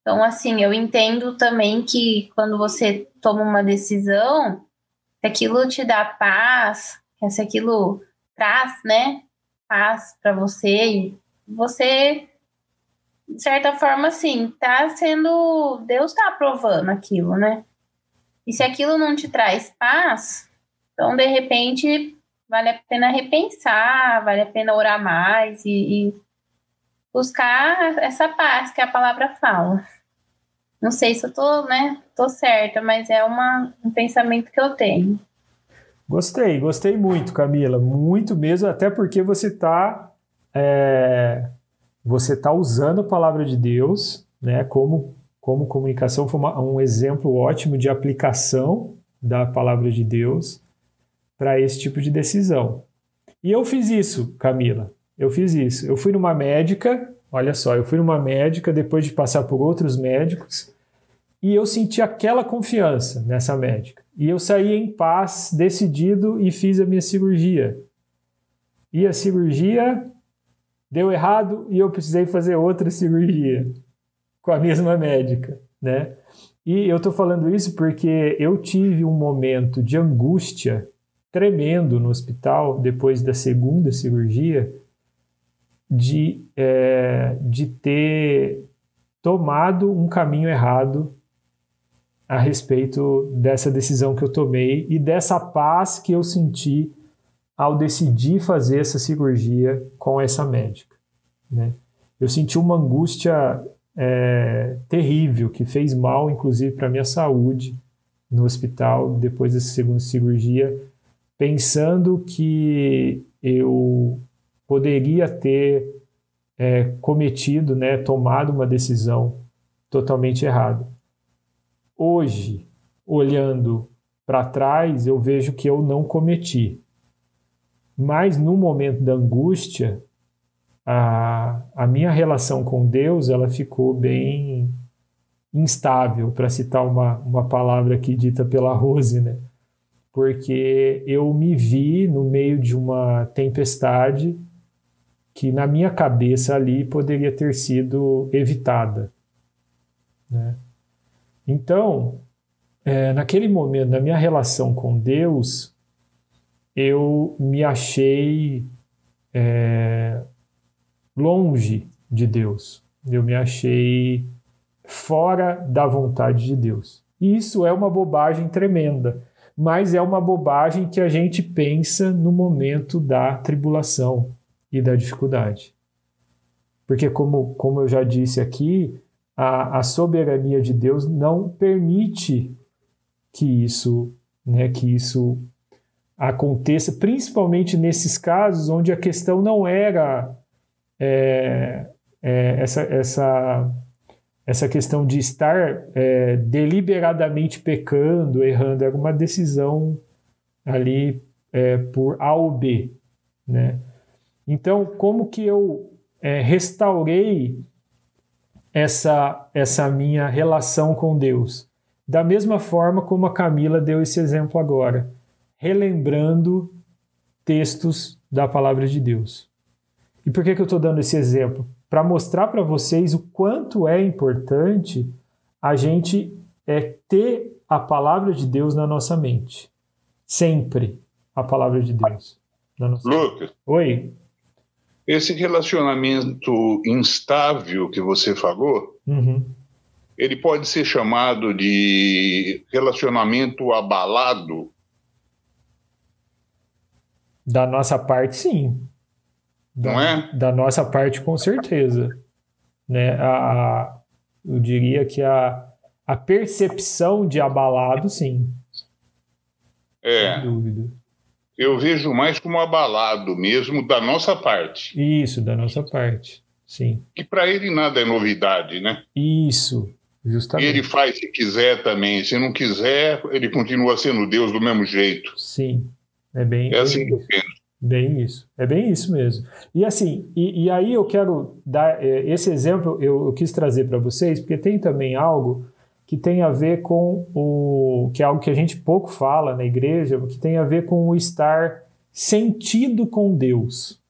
Então assim, eu entendo também que quando você toma uma decisão, se aquilo te dá paz, se aquilo traz, né, paz para você, você de certa forma, assim, tá sendo. Deus tá aprovando aquilo, né? E se aquilo não te traz paz, então, de repente, vale a pena repensar, vale a pena orar mais e, e buscar essa paz que a palavra fala. Não sei se eu tô, né, tô certa, mas é uma, um pensamento que eu tenho. Gostei, gostei muito, Camila, muito mesmo, até porque você está é, você está usando a palavra de Deus, né, como, como comunicação, foi uma, um exemplo ótimo de aplicação da palavra de Deus para esse tipo de decisão. E eu fiz isso, Camila. Eu fiz isso. Eu fui numa médica, olha só, eu fui numa médica depois de passar por outros médicos e eu senti aquela confiança nessa médica. E eu saí em paz, decidido e fiz a minha cirurgia. E a cirurgia deu errado e eu precisei fazer outra cirurgia com a mesma médica, né? E eu estou falando isso porque eu tive um momento de angústia tremendo no hospital depois da segunda cirurgia de, é, de ter tomado um caminho errado a respeito dessa decisão que eu tomei e dessa paz que eu senti ao decidir fazer essa cirurgia com essa médica. Né? Eu senti uma angústia é, terrível que fez mal, inclusive, para minha saúde no hospital depois dessa segunda cirurgia, pensando que eu poderia ter é, cometido, né, tomado uma decisão totalmente errada. Hoje, olhando para trás, eu vejo que eu não cometi. Mas no momento da angústia, a, a minha relação com Deus ela ficou bem instável, para citar uma, uma palavra aqui dita pela Rose, né? Porque eu me vi no meio de uma tempestade que na minha cabeça ali poderia ter sido evitada. Né? Então, é, naquele momento, na minha relação com Deus, eu me achei é, longe de Deus. Eu me achei fora da vontade de Deus. E isso é uma bobagem tremenda, mas é uma bobagem que a gente pensa no momento da tribulação e da dificuldade. Porque, como, como eu já disse aqui, a, a soberania de Deus não permite que isso, né, que isso aconteça, principalmente nesses casos onde a questão não era é, é, essa, essa, essa questão de estar é, deliberadamente pecando, errando, era uma decisão ali é, por A ou B, né? Então, como que eu é, restaurei essa, essa minha relação com Deus? Da mesma forma como a Camila deu esse exemplo agora relembrando textos da palavra de Deus. E por que, que eu estou dando esse exemplo? Para mostrar para vocês o quanto é importante a gente é, ter a palavra de Deus na nossa mente. Sempre a palavra de Deus. Na nossa Lucas. Mente. Oi. Esse relacionamento instável que você falou, uhum. ele pode ser chamado de relacionamento abalado? Da nossa parte, sim. Da, Não é? Da nossa parte, com certeza. Né? A, a, eu diria que a, a percepção de abalado, sim. É. Sem dúvida. Eu vejo mais como abalado mesmo da nossa parte. Isso, da nossa parte. Sim. Que para ele nada é novidade, né? Isso, justamente. Ele faz se quiser também. Se não quiser, ele continua sendo Deus do mesmo jeito. Sim. É bem. É assim que eu penso. Bem isso, é bem isso mesmo. E assim, e, e aí eu quero dar é, esse exemplo, eu, eu quis trazer para vocês, porque tem também algo que tem a ver com o. que é algo que a gente pouco fala na igreja, que tem a ver com o estar sentido com Deus.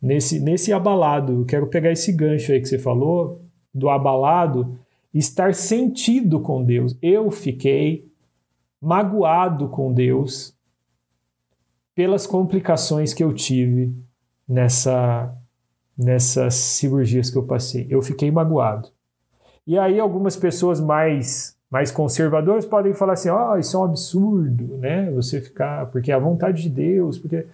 Nesse, nesse abalado, eu quero pegar esse gancho aí que você falou, do abalado, estar sentido com Deus. Eu fiquei magoado com Deus pelas complicações que eu tive nessa, nessas cirurgias que eu passei. Eu fiquei magoado. E aí algumas pessoas mais mais conservadoras podem falar assim: "Ah, oh, isso é um absurdo, né? Você ficar, porque é a vontade de Deus, porque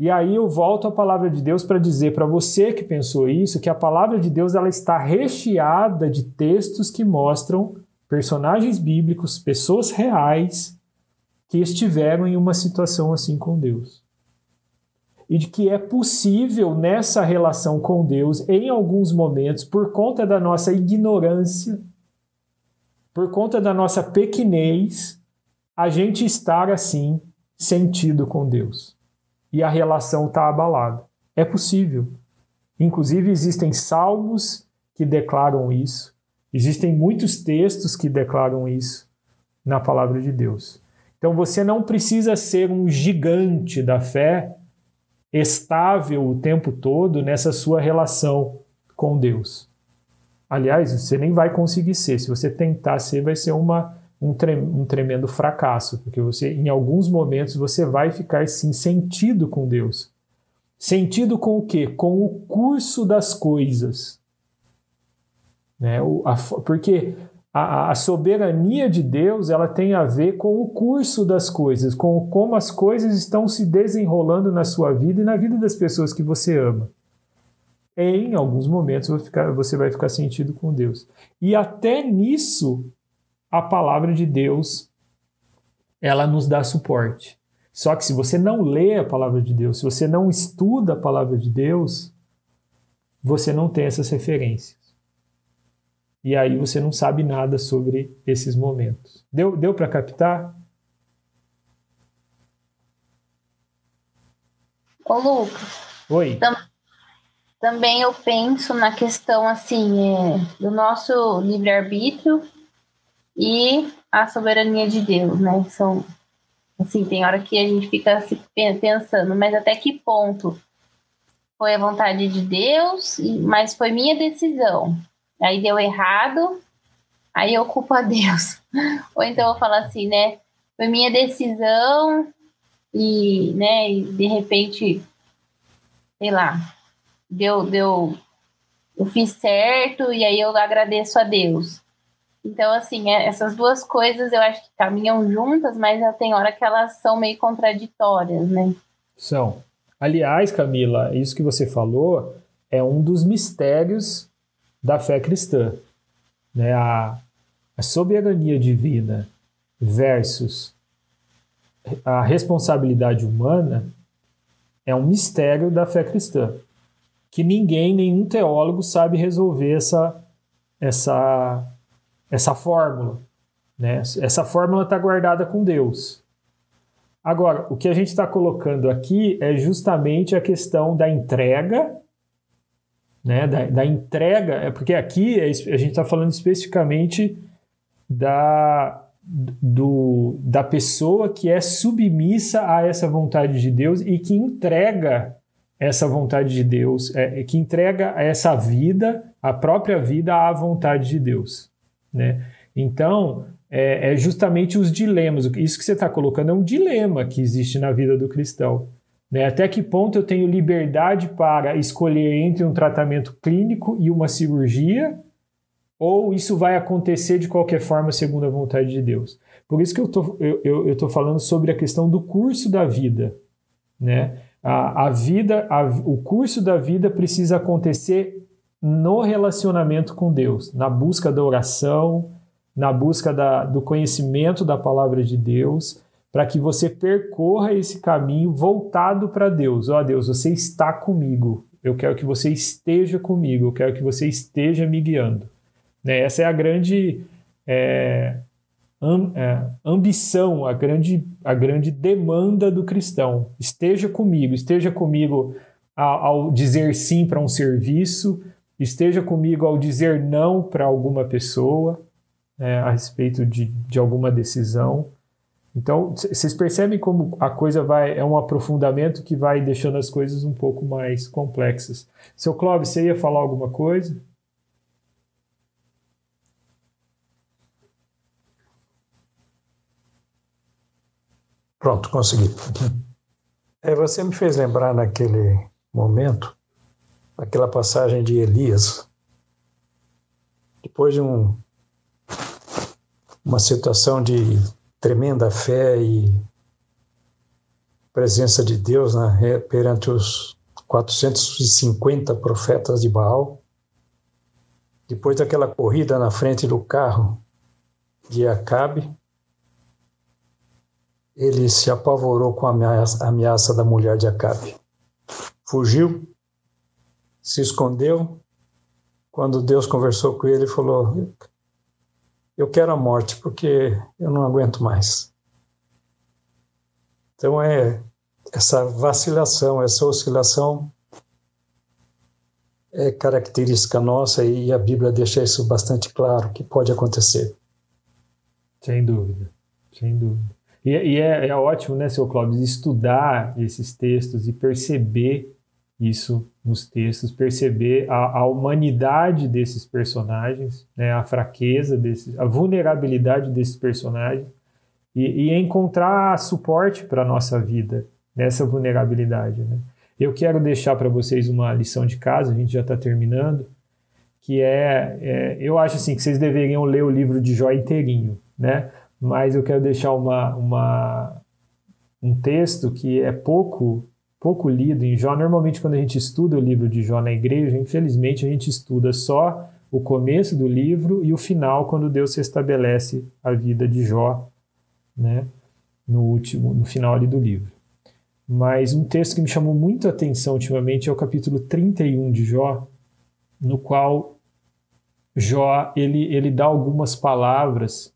e aí eu volto à palavra de Deus para dizer para você que pensou isso, que a palavra de Deus ela está recheada de textos que mostram personagens bíblicos, pessoas reais que estiveram em uma situação assim com Deus. E de que é possível nessa relação com Deus, em alguns momentos, por conta da nossa ignorância, por conta da nossa pequenez, a gente estar assim, sentido com Deus. E a relação está abalada. É possível. Inclusive, existem salmos que declaram isso, existem muitos textos que declaram isso na palavra de Deus. Então você não precisa ser um gigante da fé estável o tempo todo nessa sua relação com Deus. Aliás, você nem vai conseguir ser. Se você tentar ser, vai ser uma, um, tre um tremendo fracasso, porque você, em alguns momentos, você vai ficar sim sentido com Deus. Sentido com o quê? Com o curso das coisas. Né? O, a, porque a, a, soberania de Deus ela tem a ver com o curso das coisas, com como as coisas estão se desenrolando na sua vida e na vida das pessoas que você ama. Em alguns momentos você vai ficar sentido com Deus. E até nisso, a palavra de Deus ela nos dá suporte. Só que se você não lê a palavra de Deus, se você não estuda a palavra de Deus, você não tem essas referências e aí você não sabe nada sobre esses momentos. Deu, deu para captar? Ô, Lucas. Oi. Tam, também eu penso na questão assim é, do nosso livre-arbítrio e a soberania de Deus, né? São assim, tem hora que a gente fica se pensando, mas até que ponto foi a vontade de Deus, mas foi minha decisão aí deu errado, aí eu culpo a Deus. *laughs* Ou então eu falo assim, né? Foi minha decisão e, né, e de repente, sei lá, deu, deu, eu fiz certo e aí eu agradeço a Deus. Então, assim, é, essas duas coisas eu acho que caminham juntas, mas tem hora que elas são meio contraditórias, né? São. Aliás, Camila, isso que você falou é um dos mistérios da fé cristã. Né? A, a soberania divina versus a responsabilidade humana é um mistério da fé cristã que ninguém, nenhum teólogo sabe resolver essa essa essa fórmula, né? Essa fórmula está guardada com Deus. Agora, o que a gente está colocando aqui é justamente a questão da entrega né, da, da entrega, é porque aqui é a gente está falando especificamente da, do, da pessoa que é submissa a essa vontade de Deus e que entrega essa vontade de Deus, é, que entrega essa vida, a própria vida, à vontade de Deus. Né? Então, é, é justamente os dilemas. Isso que você está colocando é um dilema que existe na vida do cristão. Né? Até que ponto eu tenho liberdade para escolher entre um tratamento clínico e uma cirurgia? Ou isso vai acontecer de qualquer forma segundo a vontade de Deus? Por isso que eu tô, eu, tô falando sobre a questão do curso da vida. Né? A, a vida, a, o curso da vida precisa acontecer no relacionamento com Deus, na busca da oração, na busca da, do conhecimento da palavra de Deus, para que você percorra esse caminho voltado para Deus. Ó oh, Deus, você está comigo. Eu quero que você esteja comigo. Eu quero que você esteja me guiando. Né? Essa é a grande é, é, ambição, a grande, a grande demanda do cristão. Esteja comigo, esteja comigo ao, ao dizer sim para um serviço, esteja comigo ao dizer não para alguma pessoa é, a respeito de, de alguma decisão. Então, vocês percebem como a coisa vai, é um aprofundamento que vai deixando as coisas um pouco mais complexas. Seu Clóvis, você ia falar alguma coisa? Pronto, consegui. É, você me fez lembrar naquele momento, aquela passagem de Elias, depois de um, uma situação de tremenda fé e presença de Deus né, perante os 450 profetas de Baal, depois daquela corrida na frente do carro de Acabe, ele se apavorou com a ameaça, a ameaça da mulher de Acabe. Fugiu, se escondeu. Quando Deus conversou com ele, falou: Eu quero a morte porque eu não aguento mais. Então é essa vacilação, essa oscilação é característica nossa e a Bíblia deixa isso bastante claro que pode acontecer. Sem dúvida, sem dúvida. E, e é, é, ótimo, né, seu Clóvis, estudar esses textos e perceber isso nos textos, perceber a, a humanidade desses personagens, né, a fraqueza desses, a vulnerabilidade desses personagens e, e encontrar suporte para a nossa vida nessa vulnerabilidade. Né? Eu quero deixar para vocês uma lição de casa, a gente já está terminando, que é, é, eu acho assim que vocês deveriam ler o livro de Jó inteirinho, né? mas eu quero deixar uma, uma, um texto que é pouco pouco lido em Jó. Normalmente, quando a gente estuda o livro de Jó na igreja, infelizmente a gente estuda só o começo do livro e o final, quando Deus restabelece a vida de Jó, né, no último, no final ali do livro. Mas um texto que me chamou muito a atenção ultimamente é o capítulo 31 de Jó, no qual Jó ele, ele dá algumas palavras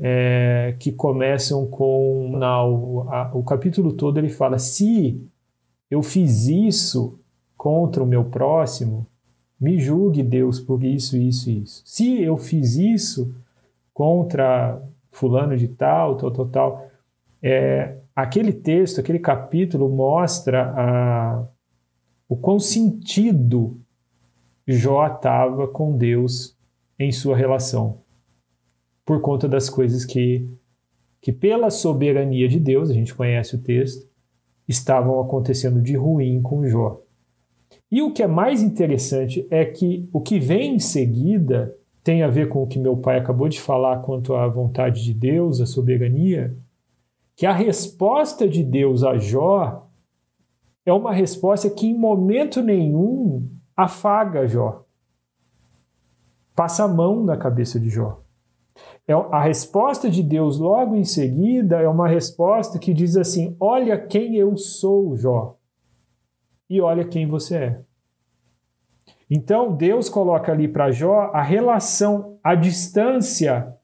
é, que começam com na, o, a, o capítulo todo ele fala se eu fiz isso contra o meu próximo. Me julgue Deus por isso isso isso. Se eu fiz isso contra fulano de tal tal tal tal é, aquele texto aquele capítulo mostra a, o quão sentido Jó estava com Deus em sua relação por conta das coisas que, que pela soberania de Deus, a gente conhece o texto, estavam acontecendo de ruim com Jó. E o que é mais interessante é que o que vem em seguida tem a ver com o que meu pai acabou de falar quanto à vontade de Deus, a soberania, que a resposta de Deus a Jó é uma resposta que em momento nenhum afaga Jó. Passa a mão na cabeça de Jó. É, a resposta de Deus logo em seguida é uma resposta que diz assim: Olha quem eu sou, Jó, e olha quem você é. Então Deus coloca ali para Jó a relação, a distância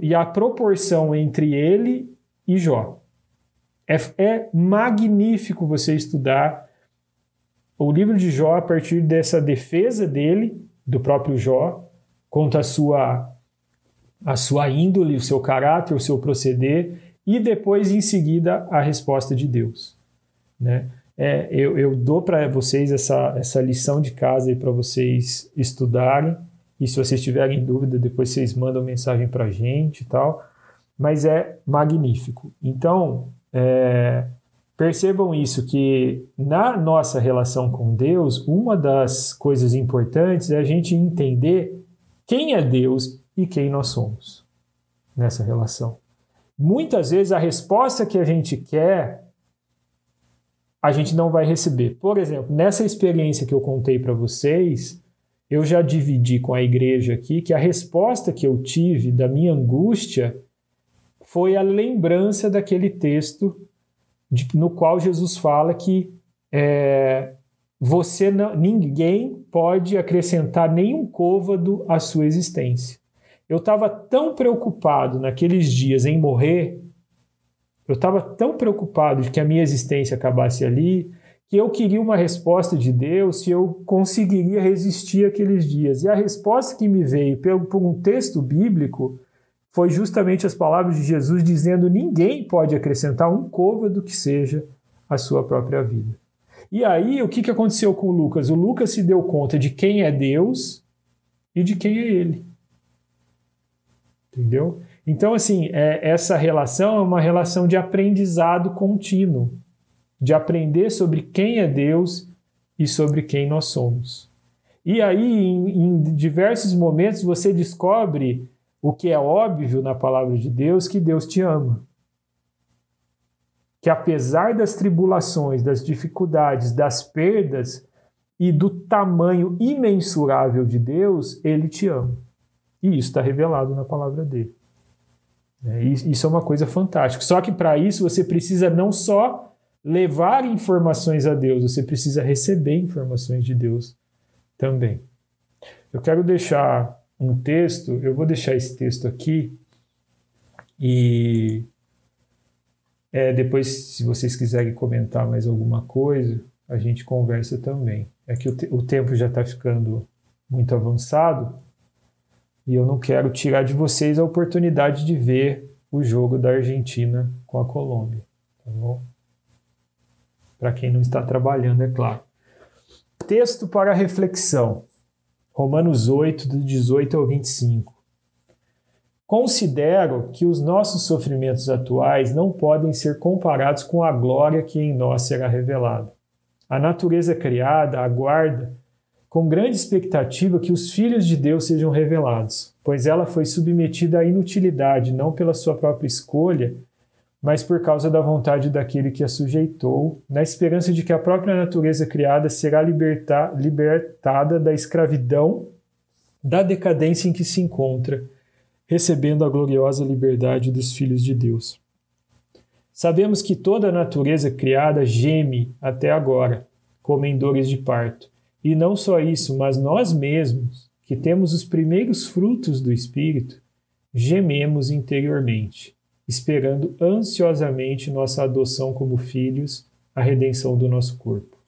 e a proporção entre ele e Jó. É, é magnífico você estudar o livro de Jó a partir dessa defesa dele, do próprio Jó, contra a sua a sua índole, o seu caráter, o seu proceder e depois em seguida a resposta de Deus, né? É, eu, eu, dou para vocês essa, essa lição de casa para vocês estudarem e se vocês tiverem dúvida depois vocês mandam mensagem para a gente e tal, mas é magnífico. Então é, percebam isso que na nossa relação com Deus uma das coisas importantes é a gente entender quem é Deus e quem nós somos nessa relação. Muitas vezes a resposta que a gente quer, a gente não vai receber. Por exemplo, nessa experiência que eu contei para vocês, eu já dividi com a igreja aqui que a resposta que eu tive da minha angústia foi a lembrança daquele texto de, no qual Jesus fala que é, você não, ninguém pode acrescentar nenhum côvado à sua existência. Eu estava tão preocupado naqueles dias em morrer, eu estava tão preocupado de que a minha existência acabasse ali, que eu queria uma resposta de Deus se eu conseguiria resistir aqueles dias. E a resposta que me veio por um texto bíblico foi justamente as palavras de Jesus dizendo: ninguém pode acrescentar um côvado que seja a sua própria vida. E aí, o que, aconteceu com o Lucas? O Lucas se deu conta de quem é Deus e de quem é ele. Entendeu? Então, assim, é, essa relação é uma relação de aprendizado contínuo de aprender sobre quem é Deus e sobre quem nós somos. E aí, em, em diversos momentos, você descobre o que é óbvio na palavra de Deus, que Deus te ama. Que apesar das tribulações, das dificuldades, das perdas e do tamanho imensurável de Deus, Ele te ama. E isso está revelado na palavra dele. É, isso é uma coisa fantástica. Só que para isso você precisa não só levar informações a Deus, você precisa receber informações de Deus também. Eu quero deixar um texto, eu vou deixar esse texto aqui e é, depois, se vocês quiserem comentar mais alguma coisa, a gente conversa também. É que o, te o tempo já está ficando muito avançado e eu não quero tirar de vocês a oportunidade de ver o jogo da Argentina com a Colômbia. Tá bom? para quem não está trabalhando, é claro. Texto para reflexão. Romanos 8, do 18 ao 25. Considero que os nossos sofrimentos atuais não podem ser comparados com a glória que em nós será revelada. A natureza criada aguarda com grande expectativa que os filhos de Deus sejam revelados, pois ela foi submetida à inutilidade não pela sua própria escolha, mas por causa da vontade daquele que a sujeitou, na esperança de que a própria natureza criada será liberta, libertada da escravidão, da decadência em que se encontra, recebendo a gloriosa liberdade dos filhos de Deus. Sabemos que toda a natureza criada geme até agora, como em dores de parto. E não só isso, mas nós mesmos, que temos os primeiros frutos do Espírito, gememos interiormente esperando ansiosamente nossa adoção como filhos, a redenção do nosso corpo.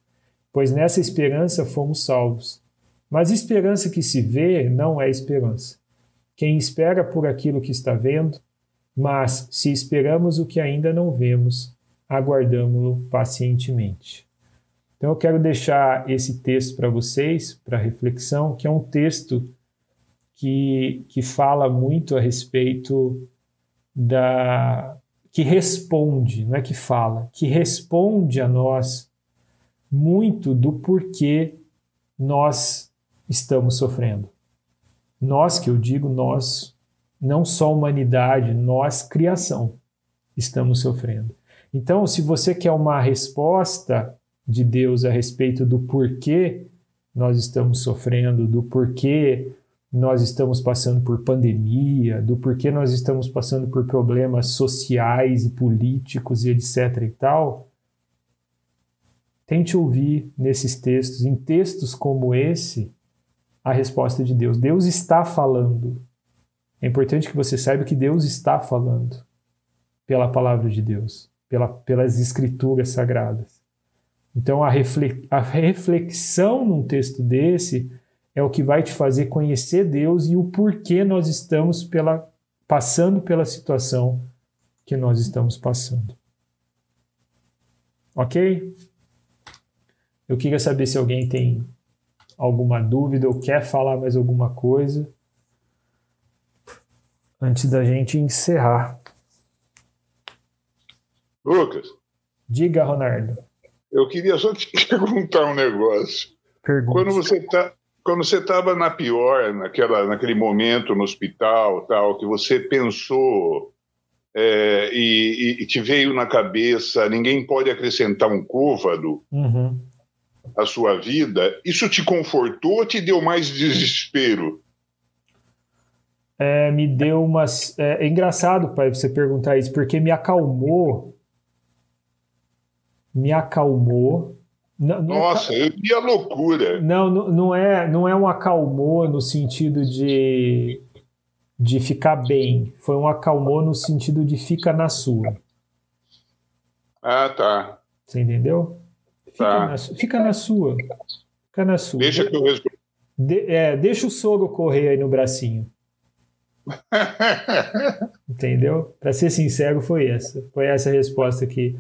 Pois nessa esperança fomos salvos. Mas esperança que se vê não é esperança. Quem espera por aquilo que está vendo, mas se esperamos o que ainda não vemos, aguardamo-lo pacientemente. Então eu quero deixar esse texto para vocês, para reflexão, que é um texto que, que fala muito a respeito da que responde, não é que fala, que responde a nós muito do porquê nós estamos sofrendo. Nós, que eu digo nós, não só humanidade, nós, criação, estamos sofrendo. Então, se você quer uma resposta de Deus a respeito do porquê nós estamos sofrendo, do porquê nós estamos passando por pandemia, do porquê nós estamos passando por problemas sociais e políticos e etc e tal, tente ouvir nesses textos, em textos como esse, a resposta de Deus. Deus está falando. É importante que você saiba que Deus está falando pela palavra de Deus, pela, pelas escrituras sagradas. Então, a, reflexão num texto desse é o que vai te fazer conhecer Deus e o porquê nós estamos pela, passando pela situação que nós estamos passando. Ok? Eu queria saber se alguém tem alguma dúvida ou quer falar mais alguma coisa antes da gente encerrar. Lucas. Diga, Ronaldo. Eu queria só te *laughs* perguntar um negócio. Pergunta. Quando você está quando você estava na pior, naquela, naquele momento no hospital, tal, que você pensou é, e, e, te veio na cabeça, ninguém pode acrescentar um côvado. Uhum. a sua vida, isso te confortou ou te deu mais desespero? É, me deu umas. É, é engraçado, pai, você perguntar isso, porque me acalmou. Me acalmou. Não, Nossa, não, eu vi a loucura. Não, não, não, é, não é um acalmou no sentido de, de ficar bem. Foi um acalmou no sentido de fica na sua. Ah, tá. Você entendeu? Fica, tá. na, fica na sua. Fica na sua. Deixa que eu respondo. De, é, deixa o sogro correr aí no bracinho. *laughs* Entendeu? Para ser sincero, foi essa. Foi essa a resposta aqui.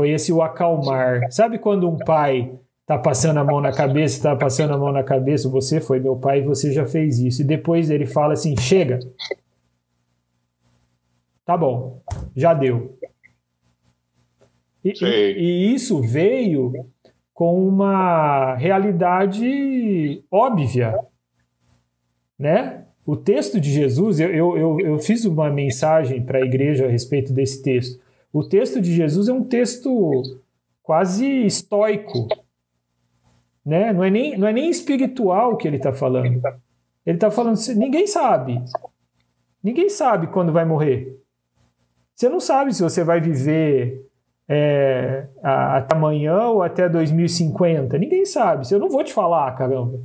Foi esse o acalmar. Sabe quando um pai tá passando a mão na cabeça, tá passando a mão na cabeça, você foi meu pai você já fez isso. E depois ele fala assim: chega. Tá bom, já deu. E, e, e isso veio com uma realidade óbvia, né? O texto de Jesus, eu, eu, eu fiz uma mensagem para a igreja a respeito desse texto. O texto de Jesus é um texto quase estoico, né? Não é nem, não é nem espiritual que ele está falando. Ele está falando, ninguém sabe. Ninguém sabe quando vai morrer. Você não sabe se você vai viver é, até amanhã ou até 2050. Ninguém sabe. Eu não vou te falar, caramba.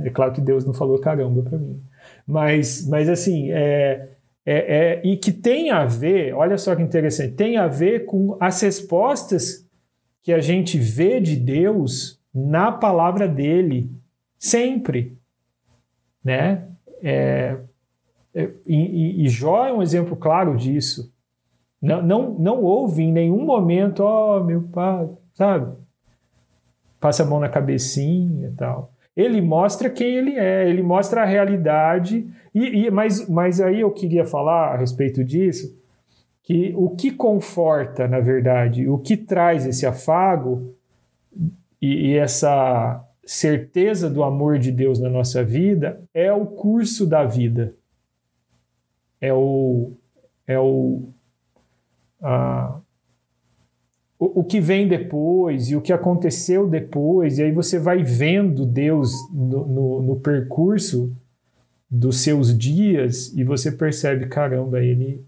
É claro que Deus não falou caramba para mim. Mas, mas assim, é, é, é, e que tem a ver, olha só que interessante, tem a ver com as respostas que a gente vê de Deus na palavra dele, sempre. Né? É, é e, e Jó é um exemplo claro disso. Não, não, não houve em nenhum momento, ó, oh, meu pai, sabe? Passa a mão na cabecinha e tal. Ele mostra quem ele é, ele mostra a realidade. E, e mas, mas aí eu queria falar a respeito disso, que o que conforta, na verdade, o que traz esse afago e, e essa certeza do amor de Deus na nossa vida é o curso da vida. É o, é o, ah, o, o, que vem depois e o que aconteceu depois, e aí você vai vendo Deus no, no, no percurso dos seus dias e você percebe, caramba, ele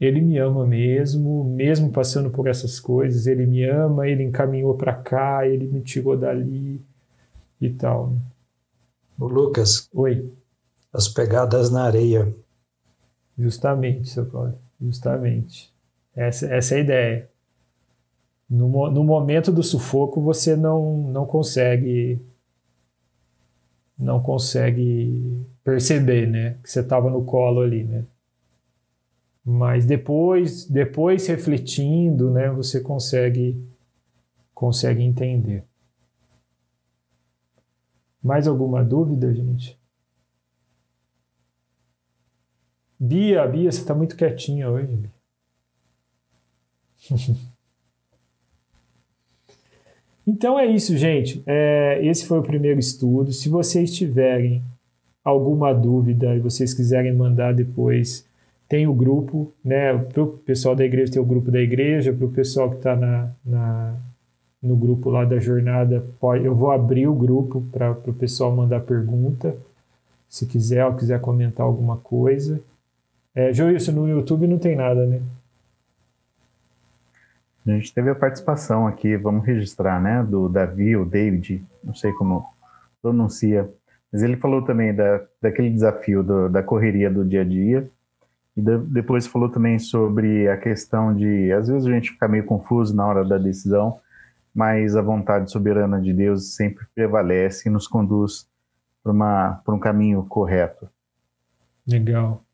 ele me ama mesmo, mesmo passando por essas coisas, ele me ama, ele encaminhou para cá, ele me tirou dali e tal. O Lucas. Oi. As pegadas na areia. Justamente, seu Paulo. Justamente. Essa, essa é a ideia. No, no momento do sufoco, você não, não consegue não consegue perceber, né, que você estava no colo ali, né? Mas depois, depois refletindo, né, você consegue consegue entender. Mais alguma dúvida, gente? Bia, Bia, você está muito quietinha hoje. *laughs* Então é isso, gente. É, esse foi o primeiro estudo. Se vocês tiverem alguma dúvida e vocês quiserem mandar depois, tem o grupo, né? Para o pessoal da igreja tem o grupo da igreja, para o pessoal que está na, na, no grupo lá da jornada, pode, eu vou abrir o grupo para o pessoal mandar pergunta, se quiser ou quiser comentar alguma coisa. É, Joilson, no YouTube não tem nada, né? A gente teve a participação aqui, vamos registrar, né, do Davi, o David, não sei como pronuncia, mas ele falou também da, daquele desafio do, da correria do dia a dia, e de, depois falou também sobre a questão de, às vezes a gente fica meio confuso na hora da decisão, mas a vontade soberana de Deus sempre prevalece e nos conduz para um caminho correto. Legal.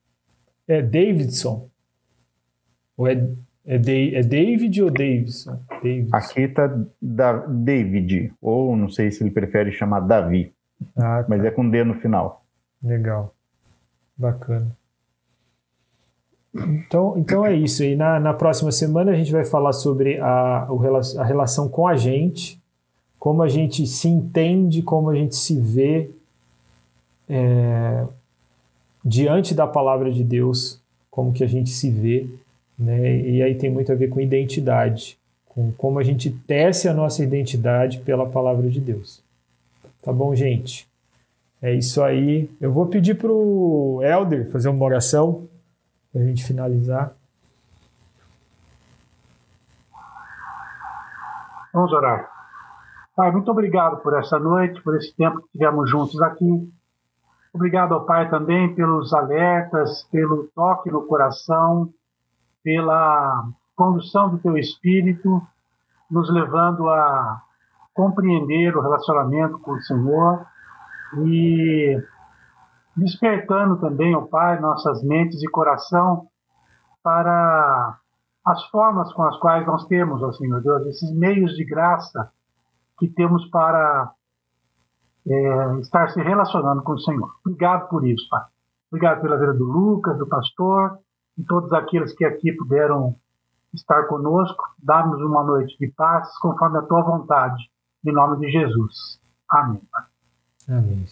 É Davidson? Ou é é, é David ou Davidson? Davidson. Aqui está da David, ou não sei se ele prefere chamar Davi, ah, tá. mas é com D no final. Legal, bacana. Então, então é isso. E na, na próxima semana a gente vai falar sobre a, a relação com a gente, como a gente se entende, como a gente se vê é, diante da palavra de Deus, como que a gente se vê né? E aí tem muito a ver com identidade, com como a gente tece a nossa identidade pela palavra de Deus. Tá bom, gente? É isso aí. Eu vou pedir para o Helder fazer uma oração para a gente finalizar. Vamos orar. Pai, muito obrigado por essa noite, por esse tempo que tivemos juntos aqui. Obrigado ao Pai também pelos alertas, pelo toque no coração, pela condução do Teu Espírito, nos levando a compreender o relacionamento com o Senhor e despertando também, ó Pai, nossas mentes e coração para as formas com as quais nós temos, ó Senhor Deus, esses meios de graça que temos para é, estar se relacionando com o Senhor. Obrigado por isso, Pai. Obrigado pela vida do Lucas, do pastor e todos aqueles que aqui puderam estar conosco. Dá-nos uma noite de paz, conforme a tua vontade. Em nome de Jesus. Amém. Amém.